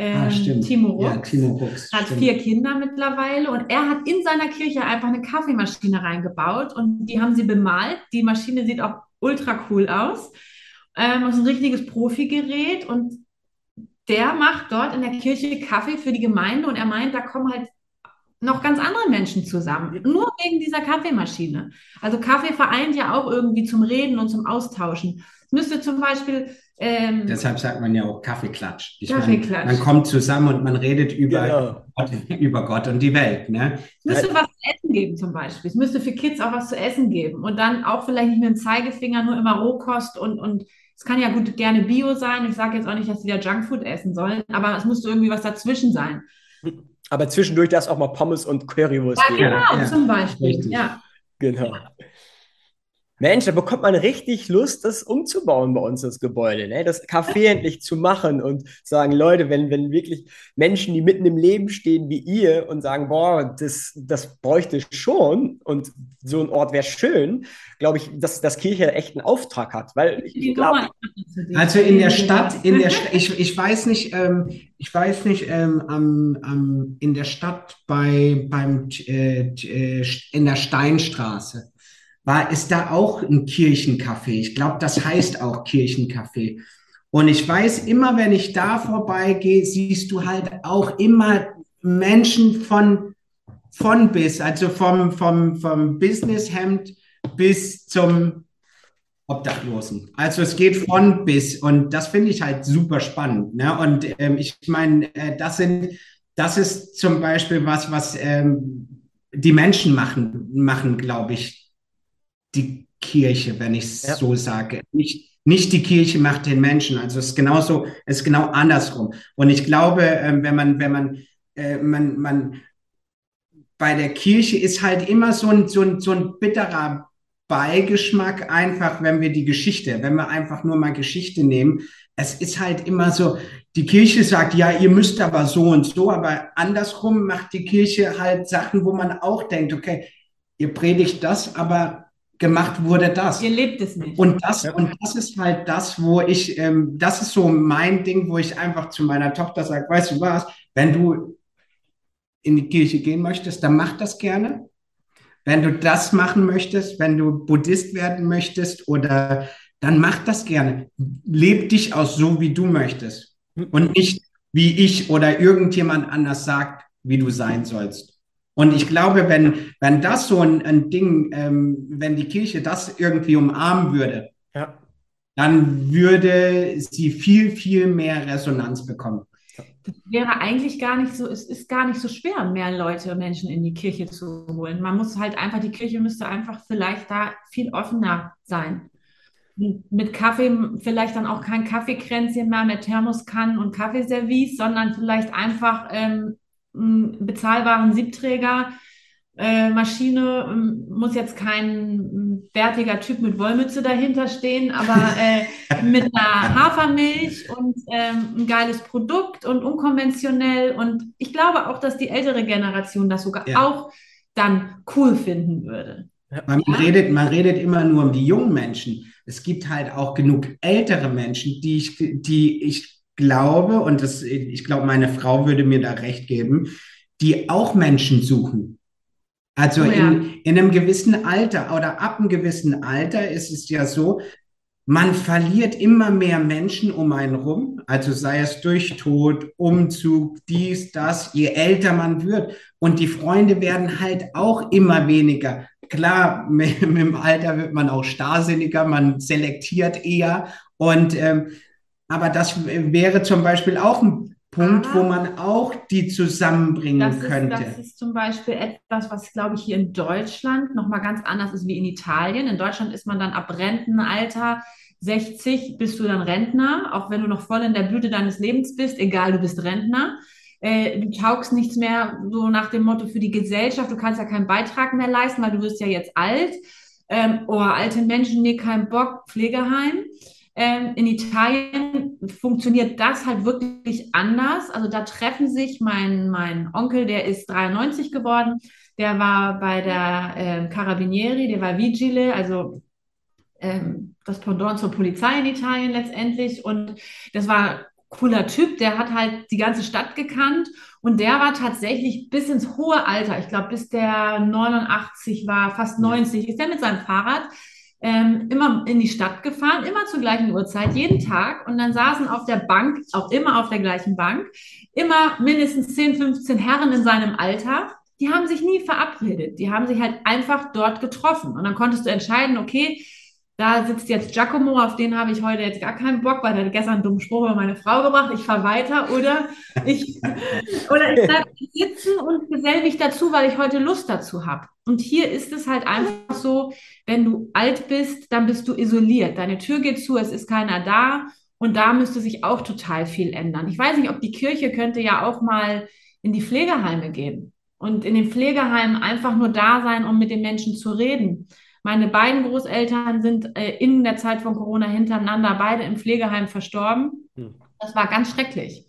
Ah, ähm, ah, Timo Rux, ja, Timo Rux hat stimmt. vier Kinder mittlerweile und er hat in seiner Kirche einfach eine Kaffeemaschine reingebaut und die haben sie bemalt. Die Maschine sieht auch ultra cool aus. Ähm, das ist ein richtiges Profigerät und der macht dort in der Kirche Kaffee für die Gemeinde und er meint, da kommen halt noch ganz andere Menschen zusammen, nur wegen dieser Kaffeemaschine. Also Kaffee vereint ja auch irgendwie zum Reden und zum Austauschen. Es müsste zum Beispiel ähm, Deshalb sagt man ja auch Kaffeeklatsch. Ich Kaffeeklatsch. Meine, man kommt zusammen und man redet über, genau. Gott, über Gott und die Welt. Ne? Es müsste was zu essen geben zum Beispiel. Es müsste für Kids auch was zu essen geben. Und dann auch vielleicht nicht mit dem Zeigefinger, nur immer Rohkost und, und es kann ja gut gerne Bio sein. Ich sage jetzt auch nicht, dass sie da Junkfood essen sollen, aber es müsste irgendwie was dazwischen sein. Aber zwischendurch darf es auch mal Pommes und Currywurst ja, geben. Genau, ja, zum Beispiel. Richtig. Ja. Genau. Mensch, da bekommt man richtig Lust, das umzubauen bei uns, das Gebäude, ne? das Café endlich zu machen und sagen, Leute, wenn, wenn wirklich Menschen, die mitten im Leben stehen wie ihr und sagen, boah, das, das bräuchte schon und so ein Ort wäre schön, glaube ich, dass das Kirche echt einen Auftrag hat, weil ich glaube... Also in der Stadt, in der St ich, ich weiß nicht, ähm, ich weiß nicht, ähm, am, am, in der Stadt bei, beim, äh, äh in der Steinstraße, war, ist da auch ein Kirchencafé. Ich glaube, das heißt auch Kirchencafé. Und ich weiß, immer wenn ich da vorbeigehe, siehst du halt auch immer Menschen von, von bis, also vom, vom, vom Businesshemd bis zum Obdachlosen. Also es geht von bis und das finde ich halt super spannend. Ne? Und ähm, ich meine, äh, das sind, das ist zum Beispiel was, was ähm, die Menschen machen, machen, glaube ich, die Kirche, wenn ich es ja. so sage. Nicht, nicht die Kirche macht den Menschen. Also es ist genauso, es ist genau andersrum. Und ich glaube, ähm, wenn man, wenn man, äh, man, man bei der Kirche ist halt immer so ein, so ein, so ein bitterer Beigeschmack einfach, wenn wir die Geschichte, wenn wir einfach nur mal Geschichte nehmen. Es ist halt immer so, die Kirche sagt, ja, ihr müsst aber so und so, aber andersrum macht die Kirche halt Sachen, wo man auch denkt, okay, ihr predigt das, aber gemacht wurde das. Ihr lebt es nicht. Und das, ja. und das ist halt das, wo ich, ähm, das ist so mein Ding, wo ich einfach zu meiner Tochter sage, weißt du was, wenn du in die Kirche gehen möchtest, dann mach das gerne. Wenn du das machen möchtest, wenn du Buddhist werden möchtest oder dann mach das gerne. Leb dich aus so, wie du möchtest. Und nicht, wie ich oder irgendjemand anders sagt, wie du sein sollst. Und ich glaube, wenn, wenn das so ein, ein Ding, ähm, wenn die Kirche das irgendwie umarmen würde, ja. dann würde sie viel, viel mehr Resonanz bekommen. Das wäre eigentlich gar nicht so, es ist gar nicht so schwer, mehr Leute, Menschen in die Kirche zu holen. Man muss halt einfach, die Kirche müsste einfach vielleicht da viel offener sein. Mit Kaffee, vielleicht dann auch kein Kaffeekränzchen mehr mit Thermoskannen und Kaffeeservice, sondern vielleicht einfach ähm, bezahlbaren Siebträger. Äh, Maschine ähm, muss jetzt kein bärtiger Typ mit Wollmütze dahinter stehen, aber äh, mit einer Hafermilch und ähm, ein geiles Produkt und unkonventionell. Und ich glaube auch, dass die ältere Generation das sogar ja. auch dann cool finden würde. Man, ja? redet, man redet immer nur um die jungen Menschen. Es gibt halt auch genug ältere Menschen, die ich, die ich glaube, und das, ich glaube, meine Frau würde mir da recht geben, die auch Menschen suchen. Also oh ja. in, in einem gewissen Alter oder ab einem gewissen Alter ist es ja so, man verliert immer mehr Menschen um einen rum, also sei es durch Tod, Umzug, dies, das, je älter man wird. Und die Freunde werden halt auch immer weniger. Klar, mit, mit dem Alter wird man auch starrsinniger, man selektiert eher. Und ähm, aber das wäre zum Beispiel auch ein Punkt, ah, wo man auch die zusammenbringen das könnte. das ist zum Beispiel etwas, was, glaube ich, hier in Deutschland nochmal ganz anders ist wie in Italien. In Deutschland ist man dann ab Rentenalter 60 bist du dann Rentner, auch wenn du noch voll in der Blüte deines Lebens bist, egal, du bist Rentner. Äh, du taugst nichts mehr so nach dem Motto für die Gesellschaft, du kannst ja keinen Beitrag mehr leisten, weil du wirst ja jetzt alt. Ähm, oh, alte Menschen, nee, kein Bock, Pflegeheim. Ähm, in Italien funktioniert das halt wirklich anders. Also da treffen sich mein, mein Onkel, der ist 93 geworden, der war bei der äh, Carabinieri, der war Vigile, also ähm, das Pendant zur Polizei in Italien letztendlich. Und das war cooler Typ, der hat halt die ganze Stadt gekannt und der war tatsächlich bis ins hohe Alter, ich glaube bis der 89 war, fast 90, ist der mit seinem Fahrrad ähm, immer in die Stadt gefahren, immer zur gleichen Uhrzeit, jeden Tag. Und dann saßen auf der Bank, auch immer auf der gleichen Bank, immer mindestens 10, 15 Herren in seinem Alter. Die haben sich nie verabredet. Die haben sich halt einfach dort getroffen. Und dann konntest du entscheiden, okay, da sitzt jetzt Giacomo, auf den habe ich heute jetzt gar keinen Bock, weil er hat gestern einen dummen Spruch über meine Frau gebracht. Ich fahre weiter oder ich, oder ich bleibe sitzen und gesell mich dazu, weil ich heute Lust dazu habe. Und hier ist es halt einfach so, wenn du alt bist, dann bist du isoliert. Deine Tür geht zu, es ist keiner da. Und da müsste sich auch total viel ändern. Ich weiß nicht, ob die Kirche könnte ja auch mal in die Pflegeheime gehen und in den Pflegeheimen einfach nur da sein, um mit den Menschen zu reden Meine beiden Großeltern sind äh, in der Zeit von Corona hintereinander beide im Pflegeheim verstorben. Hm. Das war ganz schrecklich.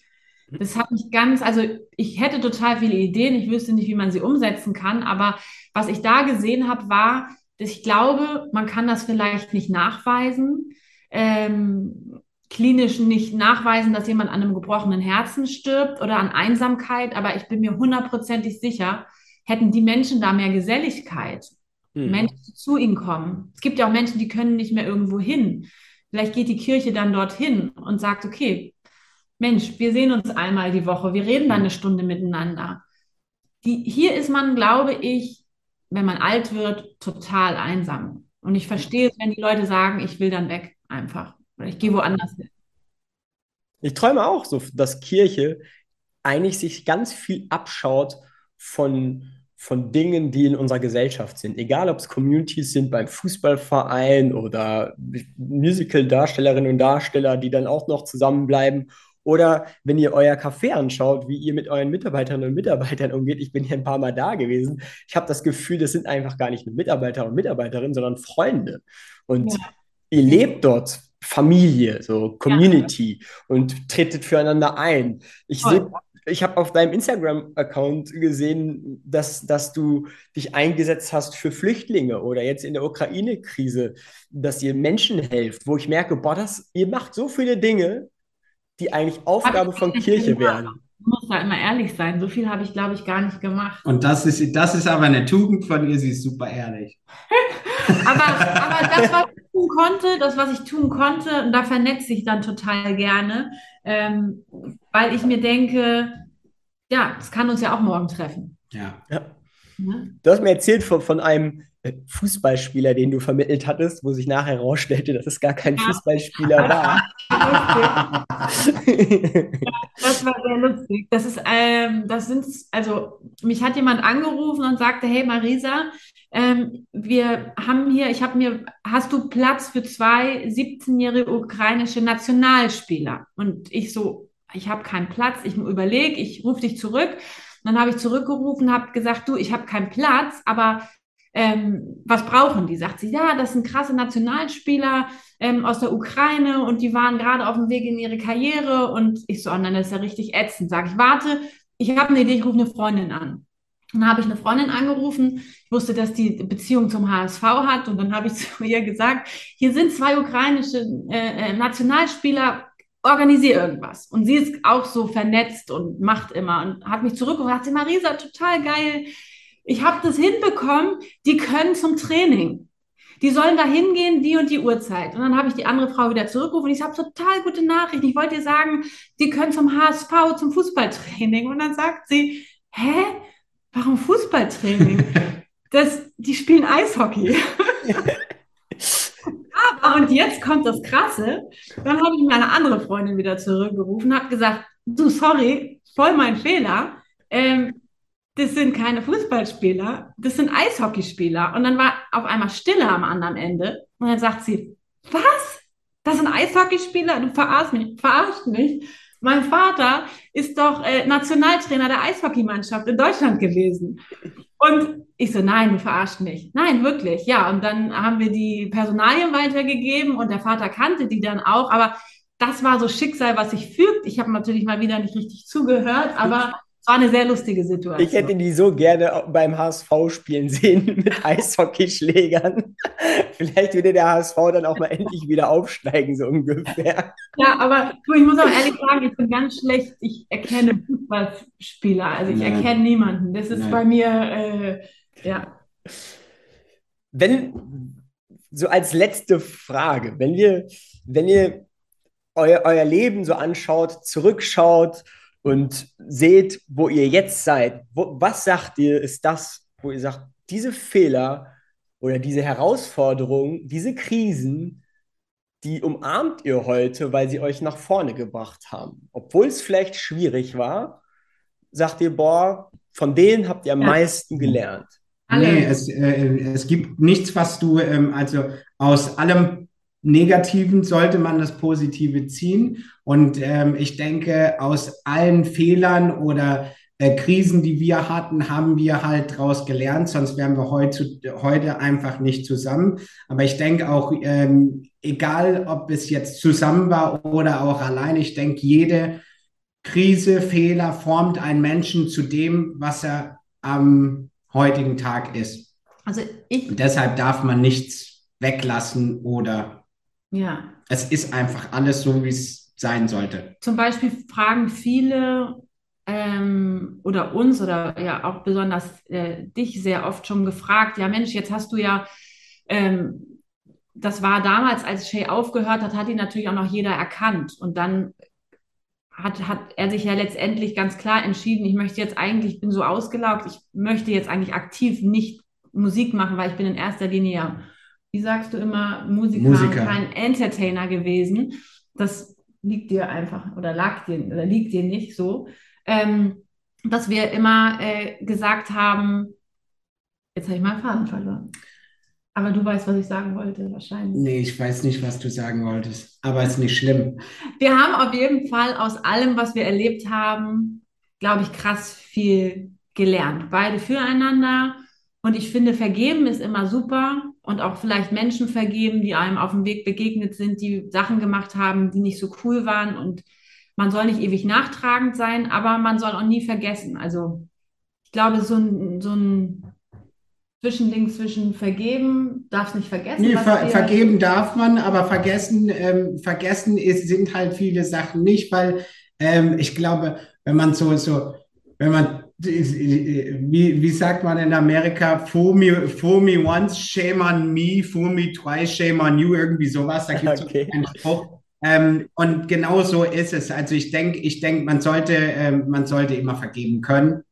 Hm. Das hat mich ganz, also ich hätte total viele Ideen, ich wüsste nicht, wie man sie umsetzen kann, aber was ich da gesehen habe, war, dass ich glaube, man kann das vielleicht nicht nachweisen, ähm, klinisch nicht nachweisen, dass jemand an einem gebrochenen Herzen stirbt oder an Einsamkeit, aber ich bin mir hundertprozentig sicher, hätten die Menschen da mehr Geselligkeit, hm. Menschen zu ihnen kommen. Es gibt ja auch Menschen, die können nicht mehr irgendwo hin. Vielleicht geht die Kirche dann dorthin und sagt, okay, Mensch, wir sehen uns einmal die Woche, wir reden dann eine Stunde miteinander. Die, hier ist man, glaube ich, wenn man alt wird, total einsam. Und ich verstehe es, wenn die Leute sagen, ich will dann weg einfach. Oder ich gehe woanders hin. Ich träume auch so, dass Kirche eigentlich sich ganz viel abschaut von von Dingen, die in unserer Gesellschaft sind. Egal, ob es Communities sind beim Fußballverein oder Musical-Darstellerinnen und Darsteller, die dann auch noch zusammenbleiben. Oder wenn ihr euer Café anschaut, wie ihr mit euren Mitarbeiterinnen und Mitarbeitern umgeht. Ich bin hier ein paar Mal da gewesen. Ich habe das Gefühl, das sind einfach gar nicht nur Mitarbeiter und Mitarbeiterinnen, sondern Freunde. Und ja. ihr lebt dort Familie, so Community ja. und tretet füreinander ein. Ich sehe ich habe auf deinem Instagram-Account gesehen, dass, dass du dich eingesetzt hast für Flüchtlinge oder jetzt in der Ukraine-Krise, dass ihr Menschen helft, wo ich merke, boah, das, ihr macht so viele Dinge, die eigentlich Aufgabe von Kirche wären. Ich muss da immer ehrlich sein. So viel habe ich, glaube ich, gar nicht gemacht. Und das ist, das ist aber eine Tugend von ihr, sie ist super ehrlich. aber, aber das, was ich tun konnte, das, was ich tun konnte, und da vernetze ich dann total gerne, ähm, weil ich mir denke, ja, es kann uns ja auch morgen treffen. Ja. ja. Du hast mir erzählt von, von einem Fußballspieler, den du vermittelt hattest, wo sich nachher herausstellte, dass es gar kein ja. Fußballspieler war. ja, das war sehr lustig. Das ist, ähm, das sind, also mich hat jemand angerufen und sagte, hey Marisa, ähm, wir haben hier, ich habe mir, hast du Platz für zwei 17-jährige ukrainische Nationalspieler? Und ich so, ich habe keinen Platz, ich überlege, ich rufe dich zurück. dann habe ich zurückgerufen, habe gesagt, du, ich habe keinen Platz, aber ähm, was brauchen die? Sagt sie, ja, das sind krasse Nationalspieler ähm, aus der Ukraine und die waren gerade auf dem Weg in ihre Karriere und ich so, oh nein, das ist ja richtig ätzend. Sag ich, warte, ich habe eine Idee, ich rufe eine Freundin an. Dann habe ich eine Freundin angerufen. Ich wusste, dass die Beziehung zum HSV hat. Und dann habe ich zu ihr gesagt, hier sind zwei ukrainische äh, äh Nationalspieler, organisiere irgendwas. Und sie ist auch so vernetzt und macht immer und hat mich zurückgebracht. Sie, Marisa, total geil. Ich habe das hinbekommen. Die können zum Training. Die sollen da hingehen, die und die Uhrzeit. Und dann habe ich die andere Frau wieder zurückgerufen. Ich habe total gute Nachrichten. Ich wollte dir sagen, die können zum HSV, zum Fußballtraining. Und dann sagt sie, hä? Warum Fußballtraining? Das, die spielen Eishockey. Aber, und jetzt kommt das Krasse. Dann habe ich meine andere Freundin wieder zurückgerufen, habe gesagt, du, sorry, voll mein Fehler. Ähm, das sind keine Fußballspieler, das sind Eishockeyspieler. Und dann war auf einmal Stille am anderen Ende. Und dann sagt sie, was? Das sind Eishockeyspieler? Du verarschst mich, verarscht mich. Mein Vater ist doch äh, Nationaltrainer der Eishockeymannschaft in Deutschland gewesen. Und ich so, nein, du verarschst mich. Nein, wirklich, ja. Und dann haben wir die Personalien weitergegeben und der Vater kannte die dann auch. Aber das war so Schicksal, was sich fügt. Ich habe natürlich mal wieder nicht richtig zugehört, aber war eine sehr lustige Situation. Ich hätte die so gerne beim HSV spielen sehen mit Eishockeyschlägern. Vielleicht würde der HSV dann auch mal endlich wieder aufsteigen, so ungefähr. Ja, aber ich muss auch ehrlich sagen, ich bin ganz schlecht. Ich erkenne Fußballspieler. Also ich Nein. erkenne niemanden. Das ist Nein. bei mir, äh, ja. Wenn, so als letzte Frage, wenn ihr, wenn ihr euer, euer Leben so anschaut, zurückschaut, und seht, wo ihr jetzt seid. Wo, was sagt ihr, ist das, wo ihr sagt, diese Fehler oder diese Herausforderungen, diese Krisen, die umarmt ihr heute, weil sie euch nach vorne gebracht haben. Obwohl es vielleicht schwierig war, sagt ihr, boah, von denen habt ihr am ja. meisten gelernt. Nee, es, äh, es gibt nichts, was du ähm, also aus allem Negativen sollte man das Positive ziehen. Und ähm, ich denke, aus allen Fehlern oder äh, Krisen, die wir hatten, haben wir halt daraus gelernt, sonst wären wir heute, heute einfach nicht zusammen. Aber ich denke auch, ähm, egal ob es jetzt zusammen war oder auch allein, ich denke, jede Krise, Fehler formt einen Menschen zu dem, was er am heutigen Tag ist. Also ich. Und deshalb darf man nichts weglassen oder. Ja. Es ist einfach alles so, wie es sein sollte. Zum Beispiel fragen viele ähm, oder uns oder ja auch besonders äh, dich sehr oft schon gefragt, ja Mensch, jetzt hast du ja, ähm, das war damals, als Shay aufgehört hat, hat ihn natürlich auch noch jeder erkannt. Und dann hat, hat er sich ja letztendlich ganz klar entschieden, ich möchte jetzt eigentlich, ich bin so ausgelaugt, ich möchte jetzt eigentlich aktiv nicht Musik machen, weil ich bin in erster Linie ja, wie sagst du immer, Musiker, Musiker. kein Entertainer gewesen. Das liegt dir einfach oder lag dir oder liegt dir nicht so. Ähm, dass wir immer äh, gesagt haben, jetzt habe ich meinen Faden verloren. Aber du weißt, was ich sagen wollte, wahrscheinlich. Nee, ich weiß nicht, was du sagen wolltest. Aber ist nicht schlimm. Wir haben auf jeden Fall aus allem, was wir erlebt haben, glaube ich, krass viel gelernt. Beide füreinander. Und ich finde, vergeben ist immer super. Und auch vielleicht Menschen vergeben, die einem auf dem Weg begegnet sind, die Sachen gemacht haben, die nicht so cool waren. Und man soll nicht ewig nachtragend sein, aber man soll auch nie vergessen. Also ich glaube, so ein, so ein Zwischending zwischen vergeben, darf es nicht vergessen. Nee, ver vergeben darf man, aber vergessen, ähm, vergessen ist, sind halt viele Sachen nicht, weil ähm, ich glaube, wenn man so, so, wenn man, wie, wie sagt man in Amerika, fool me, fool me once, shame on me, fool me twice, shame on you, irgendwie sowas, da gibt es okay. einen Spruch. Ähm, und genau so ist es. Also ich denke, ich denke, man sollte, ähm, man sollte immer vergeben können.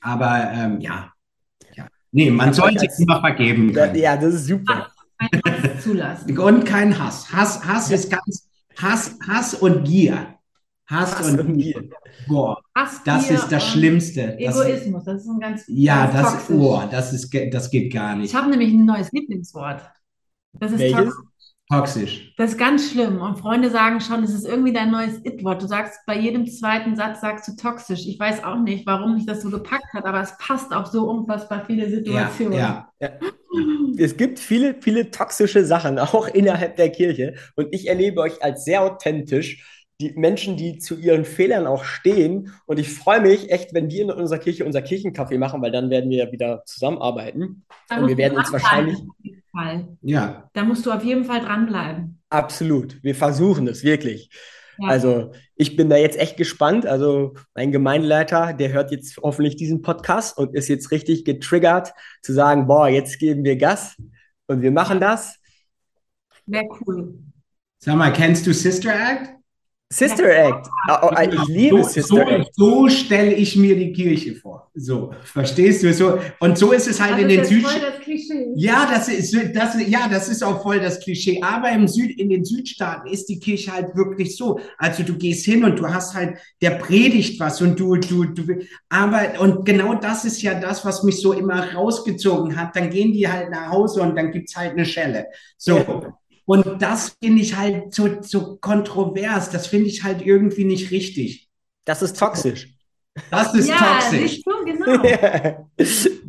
Aber ähm, ja, Nee, man sollte es immer vergeben können. Ja, das ist super. Hass zulassen. Und kein Hass. Hass, Hass ist ganz Hass, Hass und Gier. Hass, Hass und, Gier. Boah, Hass, das Gier ist das Schlimmste. Egoismus, das ist ein ganz Ja, ganz das, oh, das ist, das geht gar nicht. Ich habe nämlich ein neues Lieblingswort. Das ist Welches? toxisch. Toxisch. Das ist ganz schlimm. Und Freunde sagen schon, es ist irgendwie dein neues It-Wort. Du sagst bei jedem zweiten Satz sagst du toxisch. Ich weiß auch nicht, warum mich das so gepackt hat, aber es passt auch so unfassbar viele Situationen. Ja, ja, ja. Es gibt viele, viele toxische Sachen, auch innerhalb der Kirche. Und ich erlebe euch als sehr authentisch. Die Menschen, die zu ihren Fehlern auch stehen. Und ich freue mich echt, wenn wir in unserer Kirche unser Kirchencafé machen, weil dann werden wir ja wieder zusammenarbeiten. und wir werden uns wahrscheinlich. Fall. Ja. Da musst du auf jeden Fall dranbleiben. Absolut. Wir versuchen es wirklich. Ja. Also ich bin da jetzt echt gespannt. Also mein Gemeindeleiter, der hört jetzt hoffentlich diesen Podcast und ist jetzt richtig getriggert zu sagen, boah, jetzt geben wir Gas und wir machen das. Wäre cool. Sag mal, kennst du Sister Act? Sister Act. Oh, oh, ich liebe so, Sister so, Act. So stelle ich mir die Kirche vor. So, verstehst du? So, und so ist es halt das in den Süd. Ja, das ist, das, ja, das ist auch voll das Klischee. Aber im Süd, in den Südstaaten ist die Kirche halt wirklich so. Also du gehst hin und du hast halt, der predigt was und du, du, du, aber, und genau das ist ja das, was mich so immer rausgezogen hat. Dann gehen die halt nach Hause und dann gibt's halt eine Schelle. So. Ja. Und das finde ich halt so, so kontrovers. Das finde ich halt irgendwie nicht richtig. Das ist toxisch. Das ist ja, toxisch. Du, genau.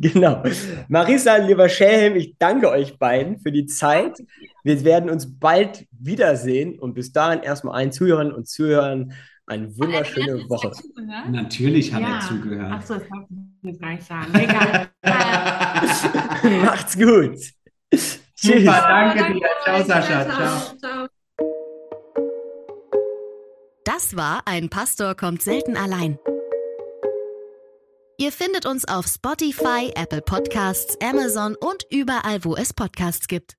genau. Marisa, lieber Schelm, ich danke euch beiden für die Zeit. Wir werden uns bald wiedersehen und bis dahin erstmal allen Zuhörern und Zuhörern eine wunderschöne Woche. Natürlich hat ja. er zugehört. Ach so, das darf ich jetzt gar nicht sagen. Egal. Macht's gut. Tschüss. Super, danke dir. Ciao, Sascha. Ciao. Ciao. Das war ein Pastor kommt selten allein. Ihr findet uns auf Spotify, Apple Podcasts, Amazon und überall, wo es Podcasts gibt.